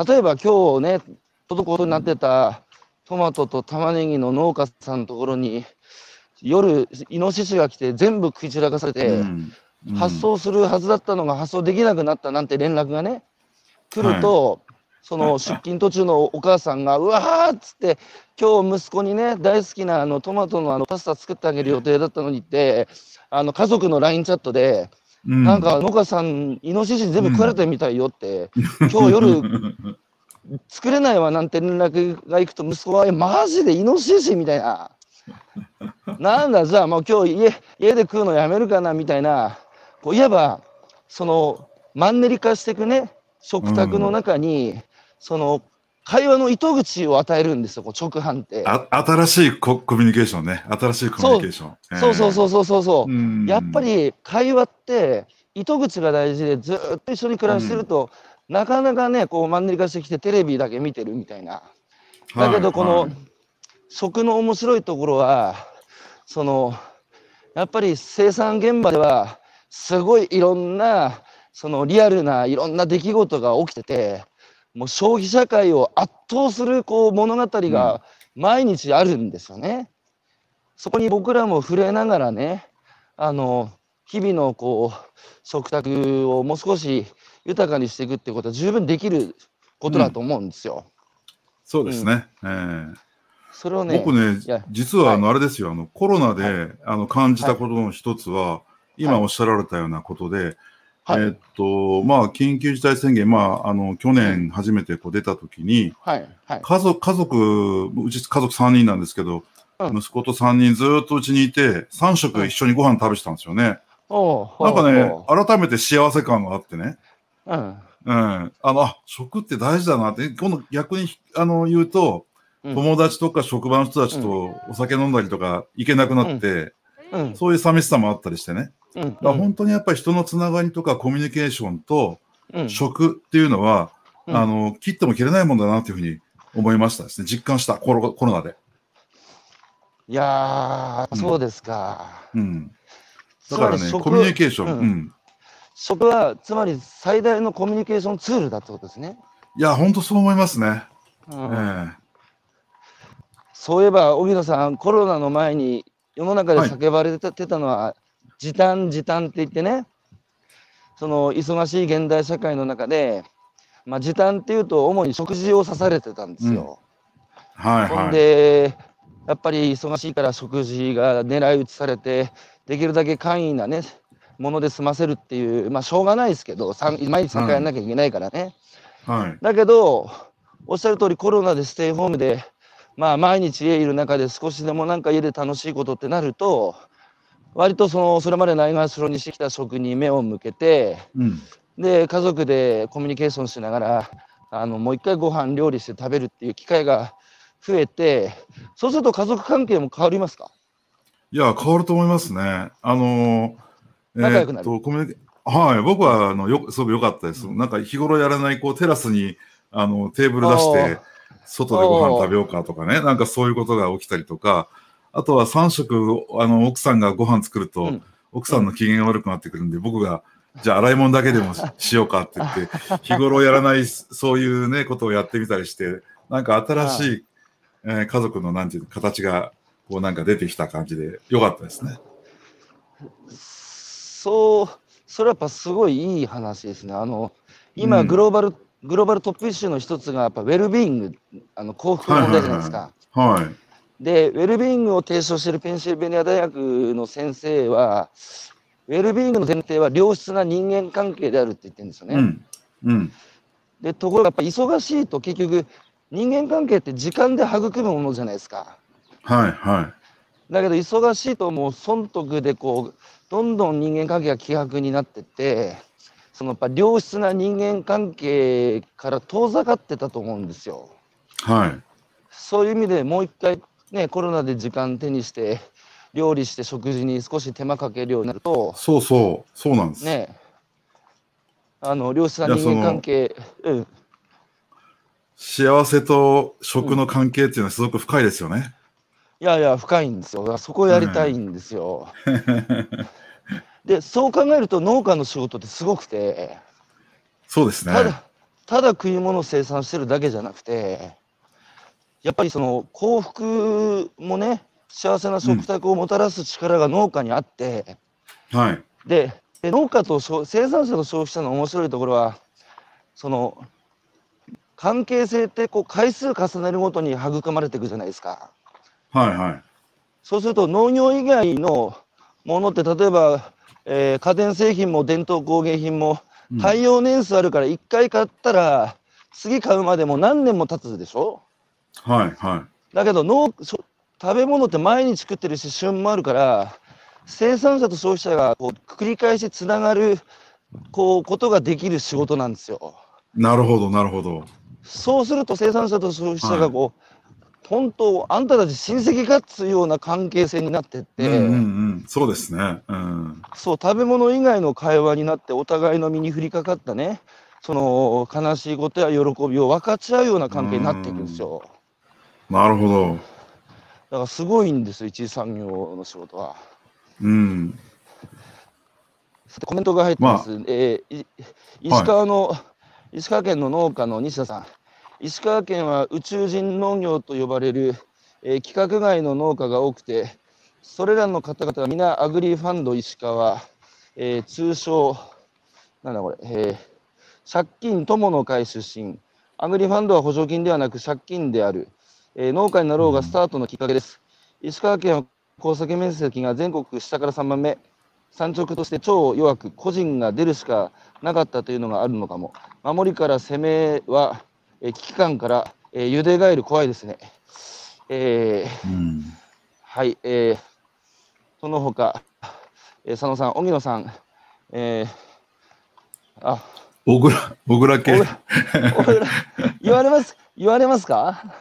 例えば今日ね、届くことになってたトマトと玉ねぎの農家さんのところに、夜、イノシシが来て全部食い散らかされて、うん。うん。発送するはずだったのが発送できなくなったなんて連絡がね、来ると、その 出勤途中のお母さんが、うわーっつって、今日息子にね、大好きなあのトマトのあのパスタ作ってあげる予定だったのにって、あの家族の LINE チャットで、うんなんか農家さん、イノシシ全部食われてみたいよって、今日夜作れないわなんて連絡が行くと、息子は、え、マジでイノシシみたいな。なんだ、じゃあもう今日家家で食うのやめるかなみたいな、こういわば、そのマンネリ化していくね、食卓の中に、その会話の糸口を与えるんですよ、こう直販って。あ新しいココミュニケーションね。新しいコミュニケーション。そうそうそうそうそうそう。うんやっぱり会話って糸口が大事でずっと一緒に暮らしてると、なかなかねこうマンネリ化してきてテレビだけ見てるみたいな。だけどこの、はい食の面白いところはそのやっぱり生産現場ではすごいいろんなそのリアルないろんな出来事が起きててもう消費社会を圧倒するこう物語が毎日あるんですよね。そこに僕らも触れながらねあの日々のこう食卓をもう少し豊かにしていくってことは十分できることだと思うんですよ。そうですね。ええ。それをね僕ね実はあの、あれですよ、あの、コロナで、あの、感じたことの一つは、今はい。おっしゃられたようなことで、はいえーっと、まあ、緊急事態宣言、まあ、あの、去年初めてこう出たときに、はい。はい。家族、家族、うち家族3人なんですけど、うん息子と3人ずっとうちにいて、3食一緒にご飯食べてたんですよね。おうなんかね改めて幸せ感があってね。うん。うん。あの、あ、食って大事だなって、今度逆に、あの、言うと、うん友達とか職場の人たちとお酒飲んだりとか行けなくなって、うん。そういう寂しさもあったりしてね。うん。だから本当にやっぱり人のつながりとかコミュニケーションとうん。食っていうのは、うんあの、切っても切れないもんだなっていうふうに思いましたですね。実感した、コロコロナで。いやー、うんそうですか。うん。だからね、コミュニケーション、うんうん。食は、つまり最大のコミュニケーションツールだってことですね。いや、本当そう思いますね。うんえそういえば、荻野さん、コロナの前に世の中ではい叫ばれてたのは、時短、時短って言ってね、その忙しい現代社会の中で、まあ、時短っていうと、主に食事を指されてたんですよ。えはいほんはい。で、やっぱり忙しいから食事が狙い撃ちされて、できるだけ簡易なね、もので済ませるっていう、まあ、しょうがないですけど、毎日参加やんなきゃいけないからね。はい。だけど、おっしゃる通りコロナでステイホームで、まあ毎日家いる中で少しでもなんか家で楽しいことってなると、割とその、それまでないがしろにしてきた食に目を向けて、うん。で、家族でコミュニケーションしながら、あの、もう一回ご飯料理して食べるっていう機会が増えて、そうすると家族関係も変わりますか？いや、変わると思いますね。あのー、仲良くなる？と、コミュニケはい、僕は、あの、よ、すごく良かったです。なんか、日頃やらない、こう、テラスに、あの、テーブル出しあて、外でご飯食べようかとかね、なんかそういうことが起きたりとか、あとは3食、あの、奥さんがご飯作ると、うん奥さんの機嫌が悪くなってくるんで、僕が、じゃあ洗い物だけでもし しようかって言って、日頃やらない、そういうね、ことをやってみたりして、なんか新しい、えー家族の、なんていうの、形が、こうなんか出てきた感じで、良かったですね。そう、それはやっぱすごいいい話ですね。あの、今、うんグローバル、グローバルトップイシューの一つが、やっぱウェルビーイング、あの幸福の問題じゃないですか。はい。で、ウェルビーイングを提唱しているペンシルベニア大学の先生は、ウェルビーイングの前提は良質な人間関係であるって言ってるんですよね。うん。うん。で、ところがやっぱ忙しいと結局、人間関係って時間で育むものじゃないですか。はい、はい。だけど忙しいともう損得でこうどんどん人間関係が希薄になってってそのやっぱ良質な人間関係から遠ざかってたと思うんですよ。はい。そういう意味でもう一回ねコロナで時間手にして料理して食事に少し手間かけるようになるとそうそう、そうなんです。ねあの良質な人間関係うん幸せと食の関係っていうのはすごく深いですよね。いやいや深いんですよそこをやりたいんですよ。でそう考えると農家の仕事ってすごくて。そうですね。ただ、ただ食い物を生産してるだけじゃなくて、やっぱりその幸福もね、幸せな食卓をもたらす力が農家にあって、はい。でで農家と消生産者と消費者の面白いところは、その関係性ってこう回数重ねるごとに育まれていくじゃないですか。はい、はい。そうすると農業以外のものって例えば、えー家電製品も伝統工芸品もうん耐用年数あるから1回買ったら次買うまでも何年も経つでしょ？はい、はい。だけど農そ食べ物って毎日食ってるし旬もあるから生産者と消費者がこう繰り返しつながるこうことができる仕事なんですよ。なるほど、なるほど。そうすると生産者と消費者がこう、本当あんたたち親戚かっつうような関係性になってって、うんうんうん。そうですね。うん。そう食べ物以外の会話になってお互いの身に降りかかったねその悲しいことや喜びを分かち合うような関係になっていくんですよなるほど。だからすごいんですよ一次産業の仕事は。うん。さてコメントが入ってます、えーい石川の、石川県の農家の西田さん。石川県は宇宙人農業と呼ばれる、えー規格外の農家が多くてそれらの方々は皆アグリファンド石川、えー通称なんだこれ、えー借金友の会出身。アグリファンドは補助金ではなく借金である、えー農家になろうがスタートのきっかけです、石川県は耕作面積が全国下から3番目産直として超弱く、個人が出るしかなかったというのがあるのかも。守りから攻めは、えー危機感から、えー、ゆでガエル怖いですね。えーうん。はい、えー、その他、えー、佐野さん、荻野さん、えー、あ、小倉、小倉系お。俺ら言われます、言われますか？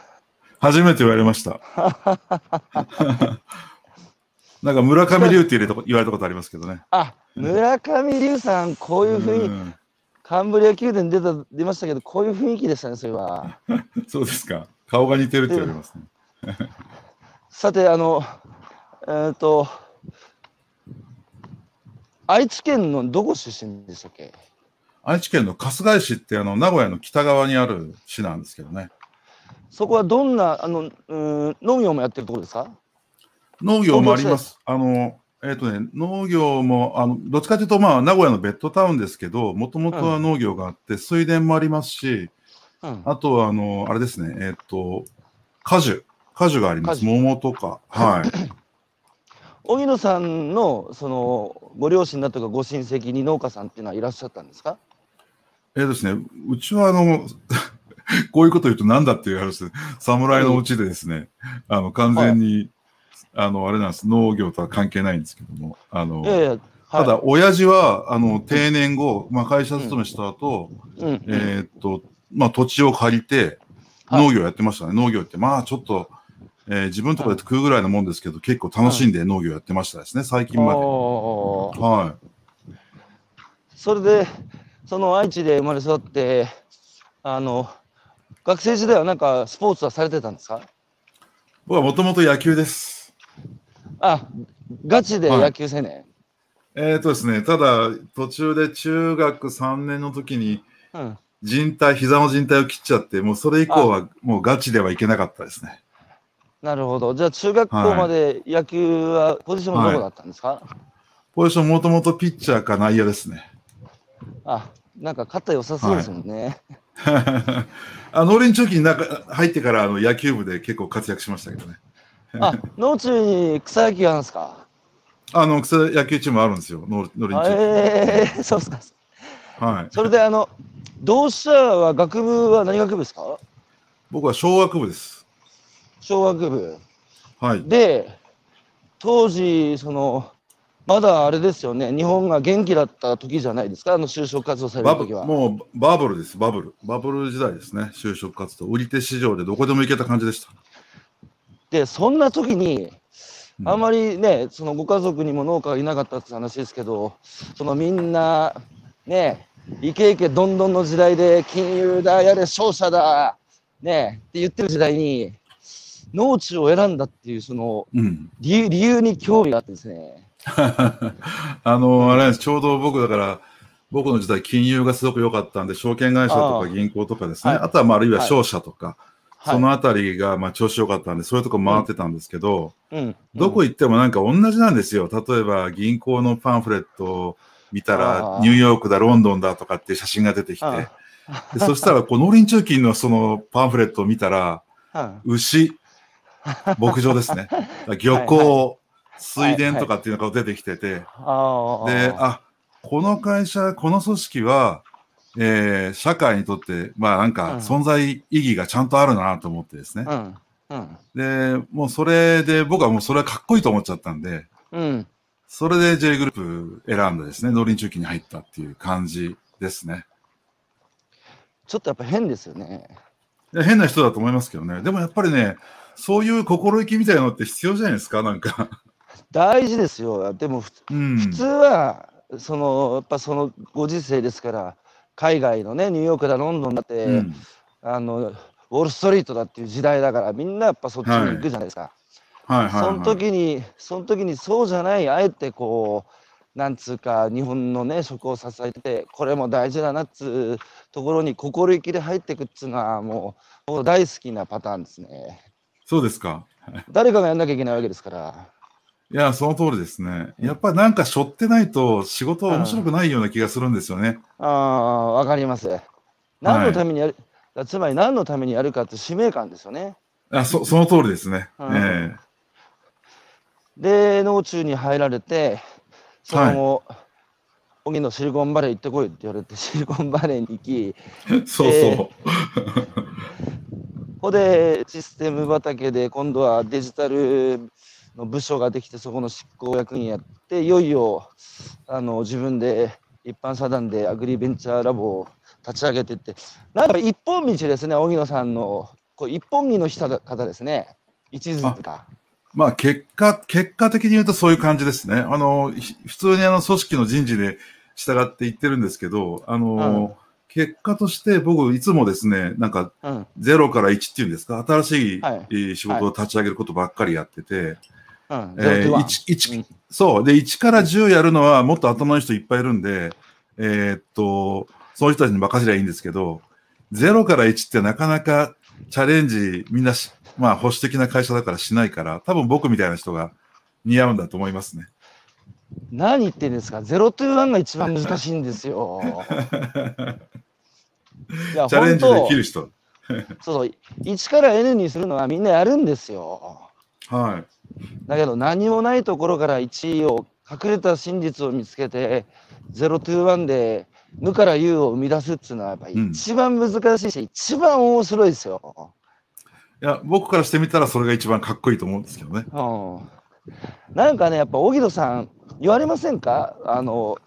初めて言われました。なんか村上龍って言われたことありますけどね。あ、村上龍さん、こういう雰囲気、うんカンブリア宮殿出た出ましたけど、こういう雰囲気でしたね、それは。そうですか。顔が似てるって言われますね。さて、あの、えっ、と、愛知県のどこ出身でしたっけ？愛知県の春日井市ってあの名古屋の北側にある市なんですけどね。そこはどんな、あの、うーん農業もやってるところですか？農業もあります。あの、えっ、とね、農業も、あの、どっちかというと、まあ、名古屋のベッドタウンですけど、もともとは農業があって、水田もありますし、うん。あとは、あの、あれですね、えっ、と、果樹。果樹があります。桃とか。はい。荻野さんの、その、ご両親だとかご親戚に農家さんっていうのはいらっしゃったんですか？えーですね、うちはあの、こういうこと言うとなんだっていう話で、侍のうちでですね、あの、完全に、あの、あれなんです、農業とは関係ないんですけども、あの、いやいや、はい。ただ、親父は、あの、定年後、まあ、会社勤めした後、うん、えーっと、まあ、土地を借りて、はい。農業やってましたね。農業って、まあ、ちょっと、えー自分とかで食うぐらいのもんですけど、結構楽しんで農業やってましたですね、最近まで。はそれで、その愛知で生まれ育って、あの、学生時代はなんかスポーツはされてたんですか？い。僕はもともと野球です。あ、ガチではい野球青年。えーっとですね、ただ、途中で中学3年の時に、うん。人体、膝の靭帯を切っちゃって、もうそれ以降はもうガチではいけなかったですね。なるほど。じゃあ中学校まで野球はポジションはどこだったんですか、ポジションもともとピッチャーか内野ですね。あ、なんか肩良さそうですもんね。あ農林中期に中入ってからあの野球部で結構活躍しましたけどね。あ、農中に草野球あるんですか？あの草野球チームあるんですよ、農農林中ええそうですか。期。はい。それであの、同志社は学部は何学部ですか？僕は小学部です。小学部。はい。で、当時、その、まだあれですよね、日本が元気だった時じゃないですか、あの就職活動される時は。もうバブルです、バブル。バブル時代ですね、就職活動。売り手市場でどこでも行けた感じでした。で、そんな時に、うんあまりね、そのご家族にも農家がいなかったって話ですけど、そのみんな、ね、イケイケどんどんの時代で、金融だ、やれ、商社だ、ね、って言ってる時代に、農地を選んだっていう、その理由に興味があってですね。あの、あれです、ちょうど僕だから、僕の時代、金融がすごく良かったんで、証券会社とか銀行とかですね、はい。あとはまああるいははい。商社とか、はい。そのあたりがまあ調子良かったんで、そういうとこ回ってたんですけど、うん、どこ行ってもなんか同じなんですよ。例えば銀行のパンフレットを見たあら、ー。ニューヨークだ、ロンドンだとかって写真が出てきて、あでそしたら、こう農林中金のそのパンフレットを見たら、うん牛、牧場ですね。漁港、はい水田とかっていうのが出てきてて、あで、あ、この会社、この組織は、えー社会にとって、まあなんかうん存在意義がちゃんとあるなと思ってですね。うん、うん、で、もうそれで、僕はもうそれはかっこいいと思っちゃったんで、うん。それで J グループ選んだですね、農林中期に入ったっていう感じですね。ちょっとやっぱ変ですよね。いや変な人だと思いますけどね。でもやっぱりね、そういう心意気みたいなのって必要じゃないですか、なんか。大事ですよ。でもふうん。普通は、そのやっぱそのご時世ですから、海外のね、ニューヨークだ、ロンドンだって、うんあのウォール・ストリートだっていう時代だから、みんなやっぱそっちに行くじゃないですか。はいはい、はい。その時に、その時にそうじゃない、あえてこう、なんつうか、日本のね、食を支えて、これも大事だなっつうところに心意気で入っていくっつうのは、もう、僕大好きなパターンですね。そうですか。誰かがやんなきゃいけないわけですから。いや、その通りですね。やっぱりなんか背負ってないと仕事は面白くないような気がするんですよね。ああ、わかります。何のためにやる、つまり何のためにやるかって使命感ですよね。あそその通りですね。うんえで、農中に入られて、その後、荻野シリコンバレー行ってこいって言われて、シリコンバレーに行き、そうそう。えここでシステム畑で今度はデジタルの部署ができてそこの執行役員やっていよいよあの自分で一般社団でアグリベンチャーラボを立ち上げてって。なんか一本道ですね荻野さんのこう一本木の人方ですね。一途か。まあ、結果、結果的に言うとそういう感じですね。あの、ひ普通にあの、組織の人事で従って言ってるんですけど、あの、うん。結果として僕、いつもですね、なんか、うん。0から1っていうんですか、新しい、仕事を立ち上げることばっかりやってて、うんえーゼロトゥワン一一うんそう。で、1から10やるのはもっと頭のいい人いっぱいいるんで、えーっと、そういう人たちに任せりゃいいんですけど、0から1ってなかなかチャレンジ、みんなし、まあ保守的な会社だからしないから、多分僕みたいな人が似合うんだと思いますね。何言ってんですか？ゼロトゥワンが一番難しいんですよ。いやチャレンジできる人。そうそう1から N にするのはみんなやるんですよ。はい。だけど何もないところから1位を隠れた真実を見つけて0 to 1で無から有を生み出すっていうのはやっぱうん一番難しいし、一番面白いですよ。いや、僕からしてみたらそれが一番かっこいいと思うんですけどね。うん、なんかねやっぱ荻野さん言われませんか？あの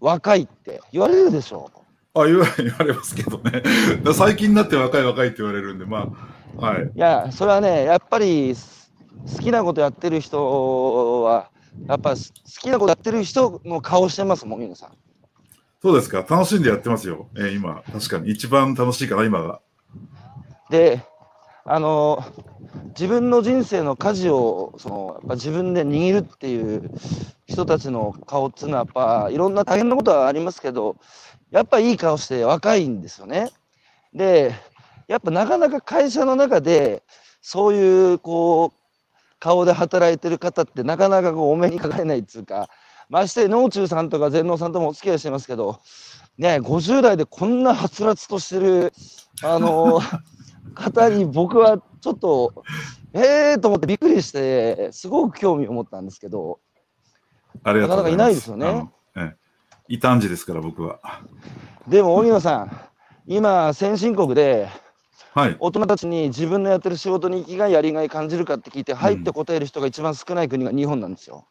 若いって言われるでしょあ言わ言われますけどね。最近になって若い若いって言われるんで、まあ、はい。いやそれはねやっぱりす好きなことやってる人はやっぱ好きなことやってる人の顔してますもん荻野さん。そうですか。楽しんでやってますよ。えー今、確かに。一番楽しいかな、今が。であの自分の人生の舵をそのやっぱ自分で握るっていう人たちの顔っていうのはやっぱいろんな大変なことはありますけどやっぱいい顔して若いんですよね。でやっぱなかなか会社の中でそういうこう顔で働いてる方ってなかなかこうお目にかかれないっていうかまして農中さんとか全農さんともお付き合いしてますけどね50代でこんなはつらつとしてるあの 方に僕はちょっとええー、と思ってびっくりしてすごく興味を持ったんですけどありがとうございます。なかなかいないですよね異端児ですから、僕は。でも荻野さん今先進国ではい。大人たちに自分のやってる仕事に生きがいやりがい感じるかって聞いて、はいって答える人が一番少ない国が日本なんですよ。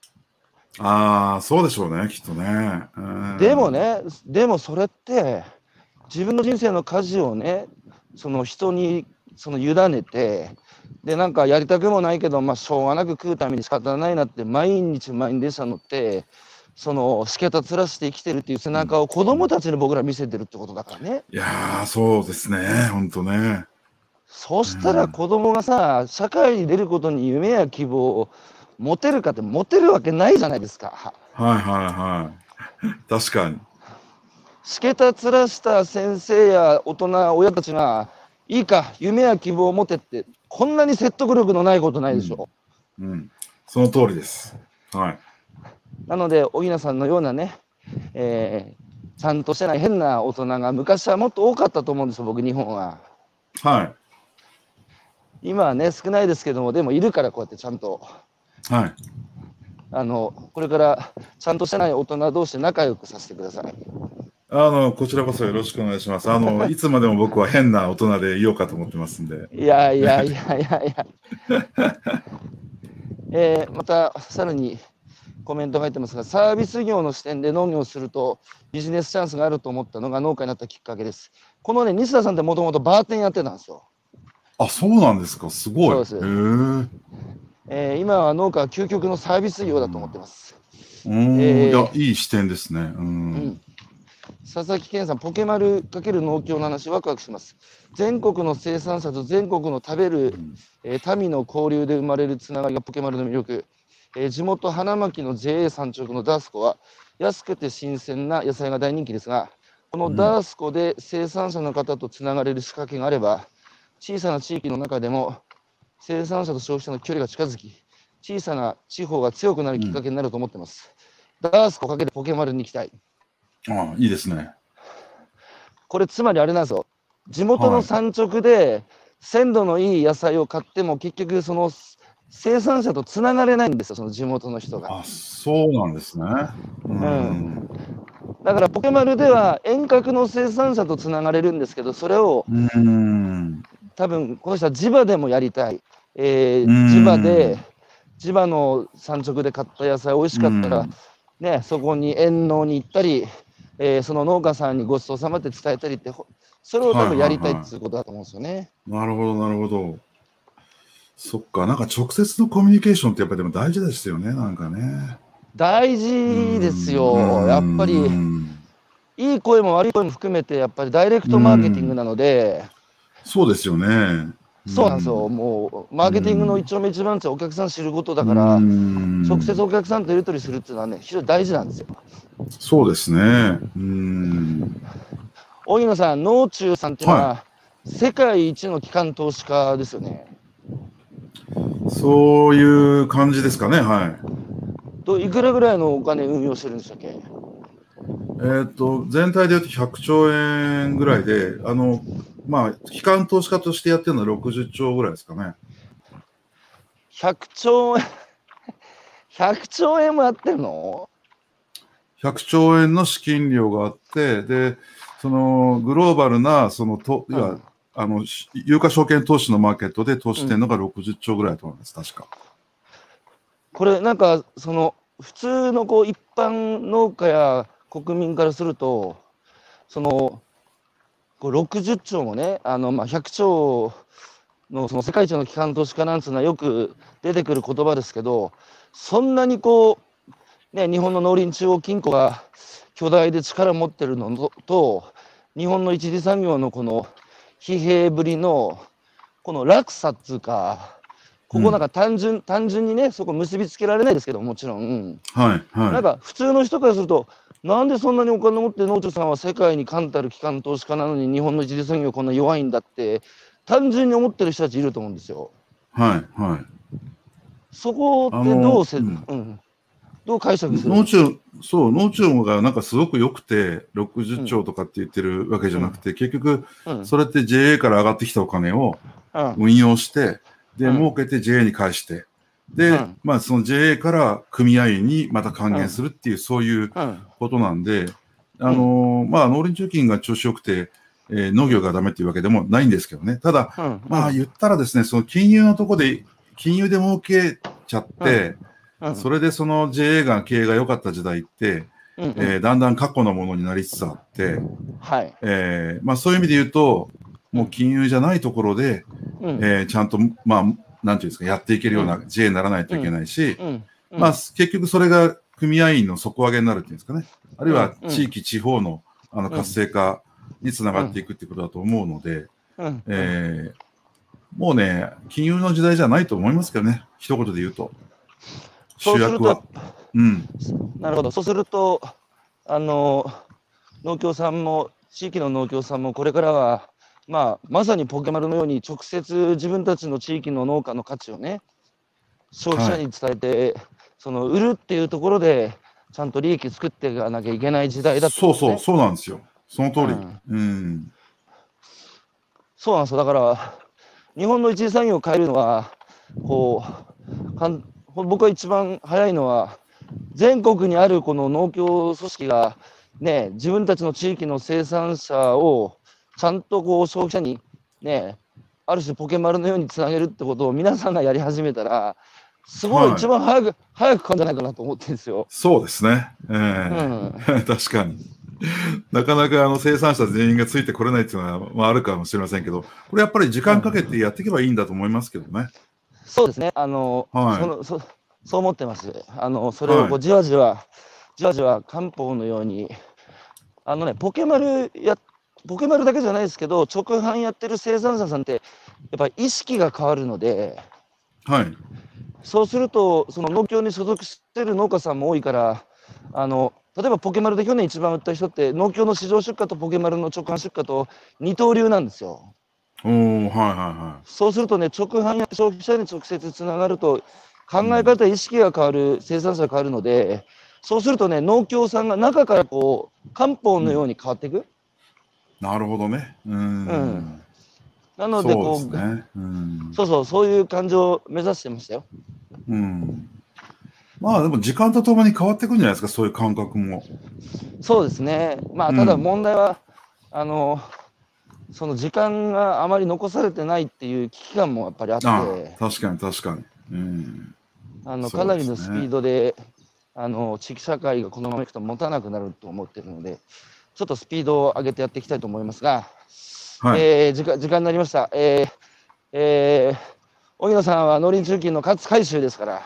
ああ、そうでしょうね、きっとね。うんでも。ねでもそれって自分の人生の舵をねその人にその委ねてでなんかやりたくもないけど、まあ、しょうがなく食うために仕方ないなって毎日満員電車乗ってそのしけたつらして生きてるっていう背中を子供たちに僕ら見せてるってことだからね。いやー、そうですね、本当ね。そしたら子供がさ社会に出ることに夢や希望を持てるかって持てるわけないじゃないですか。はいはいはい。確かに。しけたつらした先生や大人親たちがいいか夢や希望を持てってこんなに説得力のないことないでしょ、うん。その通りです。はい。なので荻野さんのようなね、えーちゃんとしてない変な大人が昔はもっと多かったと思うんですよ僕日本ははい。今はね少ないですけどもでもいるからこうやってちゃんとはい。あのこれからちゃんとしてない大人同士で仲良くさせてくださいあの、こちらこそよろしくお願いします。あの、いつまでも僕は変な大人でいようかと思ってますんで。いやいやいやいやいや。えーまたさらにコメントが入ってますが、サービス業の視点で農業をするとビジネスチャンスがあると思ったのが農家になったきっかけです。このね、西田さんってもともとバーテンやってたんですよ。あ、そうなんですか。すごい。そえー今は農家は究極のサービス業だと思ってます。うーん、えーいや、いい視点ですね。うん。うん佐々木健さん、ポケマル×農協の話、ワクワクします。全国の生産者と全国の食べる、えー民の交流で生まれるつながりがポケマルの魅力。えー地元花巻の JA 産直のダースコは安くて新鮮な野菜が大人気ですが、このダースコで生産者の方とつながれる仕掛けがあれば、小さな地域の中でも生産者と消費者の距離が近づき、小さな地方が強くなるきっかけになると思ってます。ダースコかけてポケマルに行きたい。あいいですね。これつまりあれなんですよ地元の産直で鮮度のいい野菜を買っても結局その生産者とつながれないんですよ、その地元の人が。あ、そうなんですね。うん。んだからポケマルでは遠隔の生産者とつながれるんですけど、それをうん。多分この人は地場でもやりたい。えーうん地場で、地場の産直で買った野菜美味しかったら、うんね、そこに遠農に行ったり、えーその農家さんにごちそうさまって伝えたりって、ほそれを多分やりたいっていうことだと思うんですよね。なるほど、なるほど。そっか、なんか直接のコミュニケーションってやっぱりでも大事ですよね、なんかね。大事ですよ、うんやっぱり、うんいい声も悪い声も含めて、やっぱりダイレクトマーケティングなので、そうですよね。そうなんですよ、もうマーケティングの一丁目一番地はお客さん知ることだから、うん直接お客さんとやり取りするっていうのはね、非常に大事なんですよ。そうですね。うん。荻野さん、農中さんっていうのは、世界一の機関投資家ですよね。そういう感じですかね、はい。といくらぐらいのお金運用してるんでしたっけ？えっ、と、全体で言うと100兆円ぐらいで、あの、まあ、機関投資家としてやってるのは60兆ぐらいですかね。100兆円？100兆円もやってるの？100兆円の資金量があって、で、そのグローバルな、そのと、いわうんあの、し有価証券投資のマーケットで投資してるのが60兆ぐらいだと思います、確か。これなんかその普通のこう一般農家や国民からするとそのこう60兆もねあのまあ100兆のその世界一の機関投資家なんつうのはよく出てくる言葉ですけどそんなにこうね日本の農林中央金庫が巨大で力を持ってるのと日本の一次産業のこの疲弊ぶりのこの落差っつうかここなんか単純、単純にね、そこ結びつけられないですけど、もちろん。はい、はい。なんか普通の人からすると、なんでそんなにお金持って農長さんは世界に冠たる機関投資家なのに日本の一次産業こんな弱いんだって、単純に思ってる人たちいると思うんですよ。はい、はい。そこってどうせ、あうのんどう解釈する。農中、そう、農中がなんかすごく良くて、60兆とかって言ってるわけじゃなくて、結局、うん。それって JA から上がってきたお金をうん。運用して、で、うん。儲けて JA に返して、で、うん。まあその JA から組合員にまた還元するっていう、そういううん。ことなんで、あのーまあ農林中金が調子よくて、えー農業がダメっていうわけでもないんですけどね。ただ、うん。まあ言ったらですね、その金融のとこで、金融で儲けちゃって、うん。それでその JA が経営が良かった時代って、うんうん。えーだんだん過去のものになりつつあって、はい。えーまあそういう意味で言うと、もう金融じゃないところで、うん。えーちゃんと、まあ、なんていうんですか、やっていけるような JA にならないといけないし、まあ結局それが組合員の底上げになるっていうんですかね。あるいはうん。地域、地方のあのうん。活性化につながっていくってことだと思うので、うん。えーもうね、金融の時代じゃないと思いますけどね、一言で言うと。そうする主役はと。、うん。なるほど。そうすると、あの、農協さんも、地域の農協さんも、これからは、まあ、まさにポケマルのように、直接自分たちの地域の農家の価値をね、消費者に伝えて、その売るっていうところで、ちゃんと利益作っていかなきゃいけない時代だってそうそう、そうなんですよ。その通り。うんうん。そうなんですよ。だから、日本の一次産業を変えるのは、こう、かん僕は一番早いのは、全国にあるこの農協組織が、ね、自分たちの地域の生産者をちゃんとこう消費者に、ね、ある種ポケマルのようにつなげるってことを皆さんがやり始めたら、すごいはい一番早く、早く変わるんじゃないかなと思ってるんですよ。そうですね。えうえん。確かに。なかなかあの生産者全員がついてこれないっていうのは、まあ、あるかもしれませんけど、これやっぱり時間かけてやっていけばいいんだと思いますけどね。そうですね。あの、はいそのそそう思ってます。あの、それをこはいうじわじわ、じわじわ漢方のように、あのね、ポケマルや、ポケマルだけじゃないですけど、直販やってる生産者さんって、やっぱり意識が変わるので、はい。そうすると、その農協に所属してる農家さんも多いから、あの、例えばポケマルで去年一番売った人って、農協の市場出荷とポケマルの直販出荷と二刀流なんですよ。おー、はいはいはそうするとね、直販や消費者に直接つながると、考え方、意識が変わる、生産者が変わるので、そうするとね、農協さんが中からこう、漢方のように変わっていく。い。なるほどね。うん。うんなのでこうそうですね。うん。そうそう、そういう感情を目指してましたよ。うん。まあでも時間とともに変わっていくんじゃないですか、そういう感覚も。そうですね。まあ、うんただ問題は、あの、その時間があまり残されてないっていう危機感もやっぱりあって、ああ確かに確かに。うん。のそうですねかなりのスピードで、あの地域社会がこのままいくと持たなくなると思ってるので、ちょっとスピードを上げてやっていきたいと思いますが、はい。えー時間時間になりました。えーえー荻野さんは農林中金の勝海舟ですから、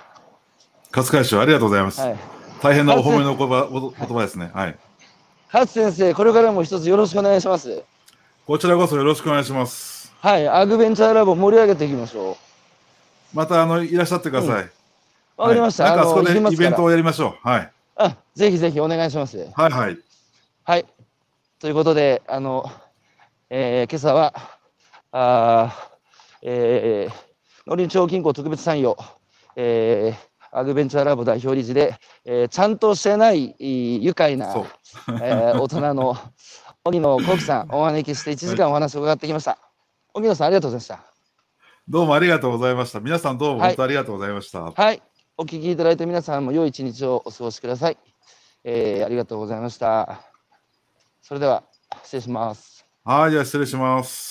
勝海舟、ありがとうございます。はい、大変なお褒めの言葉お言葉ですね。はい。勝先生、これからも一つよろしくお願いします。こちらこそよろしくお願いします。はい、アグベンチャーラボ盛り上げていきましょう。またあのいらっしゃってください。わかりました。はい、なんかあのそこでイベントをやりましょう。はい。あ、ぜひぜひお願いします。はいはい。はい。ということで、あの、えー今朝は、あーえー、農林地方銀行特別参与、えー、アグベンチャーラボ代表理事で、えーちゃんとしてないい愉快なえー大人の 荻野幸喜さん、お招きして1時間お話を伺ってきました。荻野さん、ありがとうございました。どうもありがとうございました。皆さんどうもはい本当ありがとうございました。はい。お聞きいただいた皆さんも良い一日をお過ごしください。えーありがとうございました。それでは、失礼します。はい、じゃあ失礼します。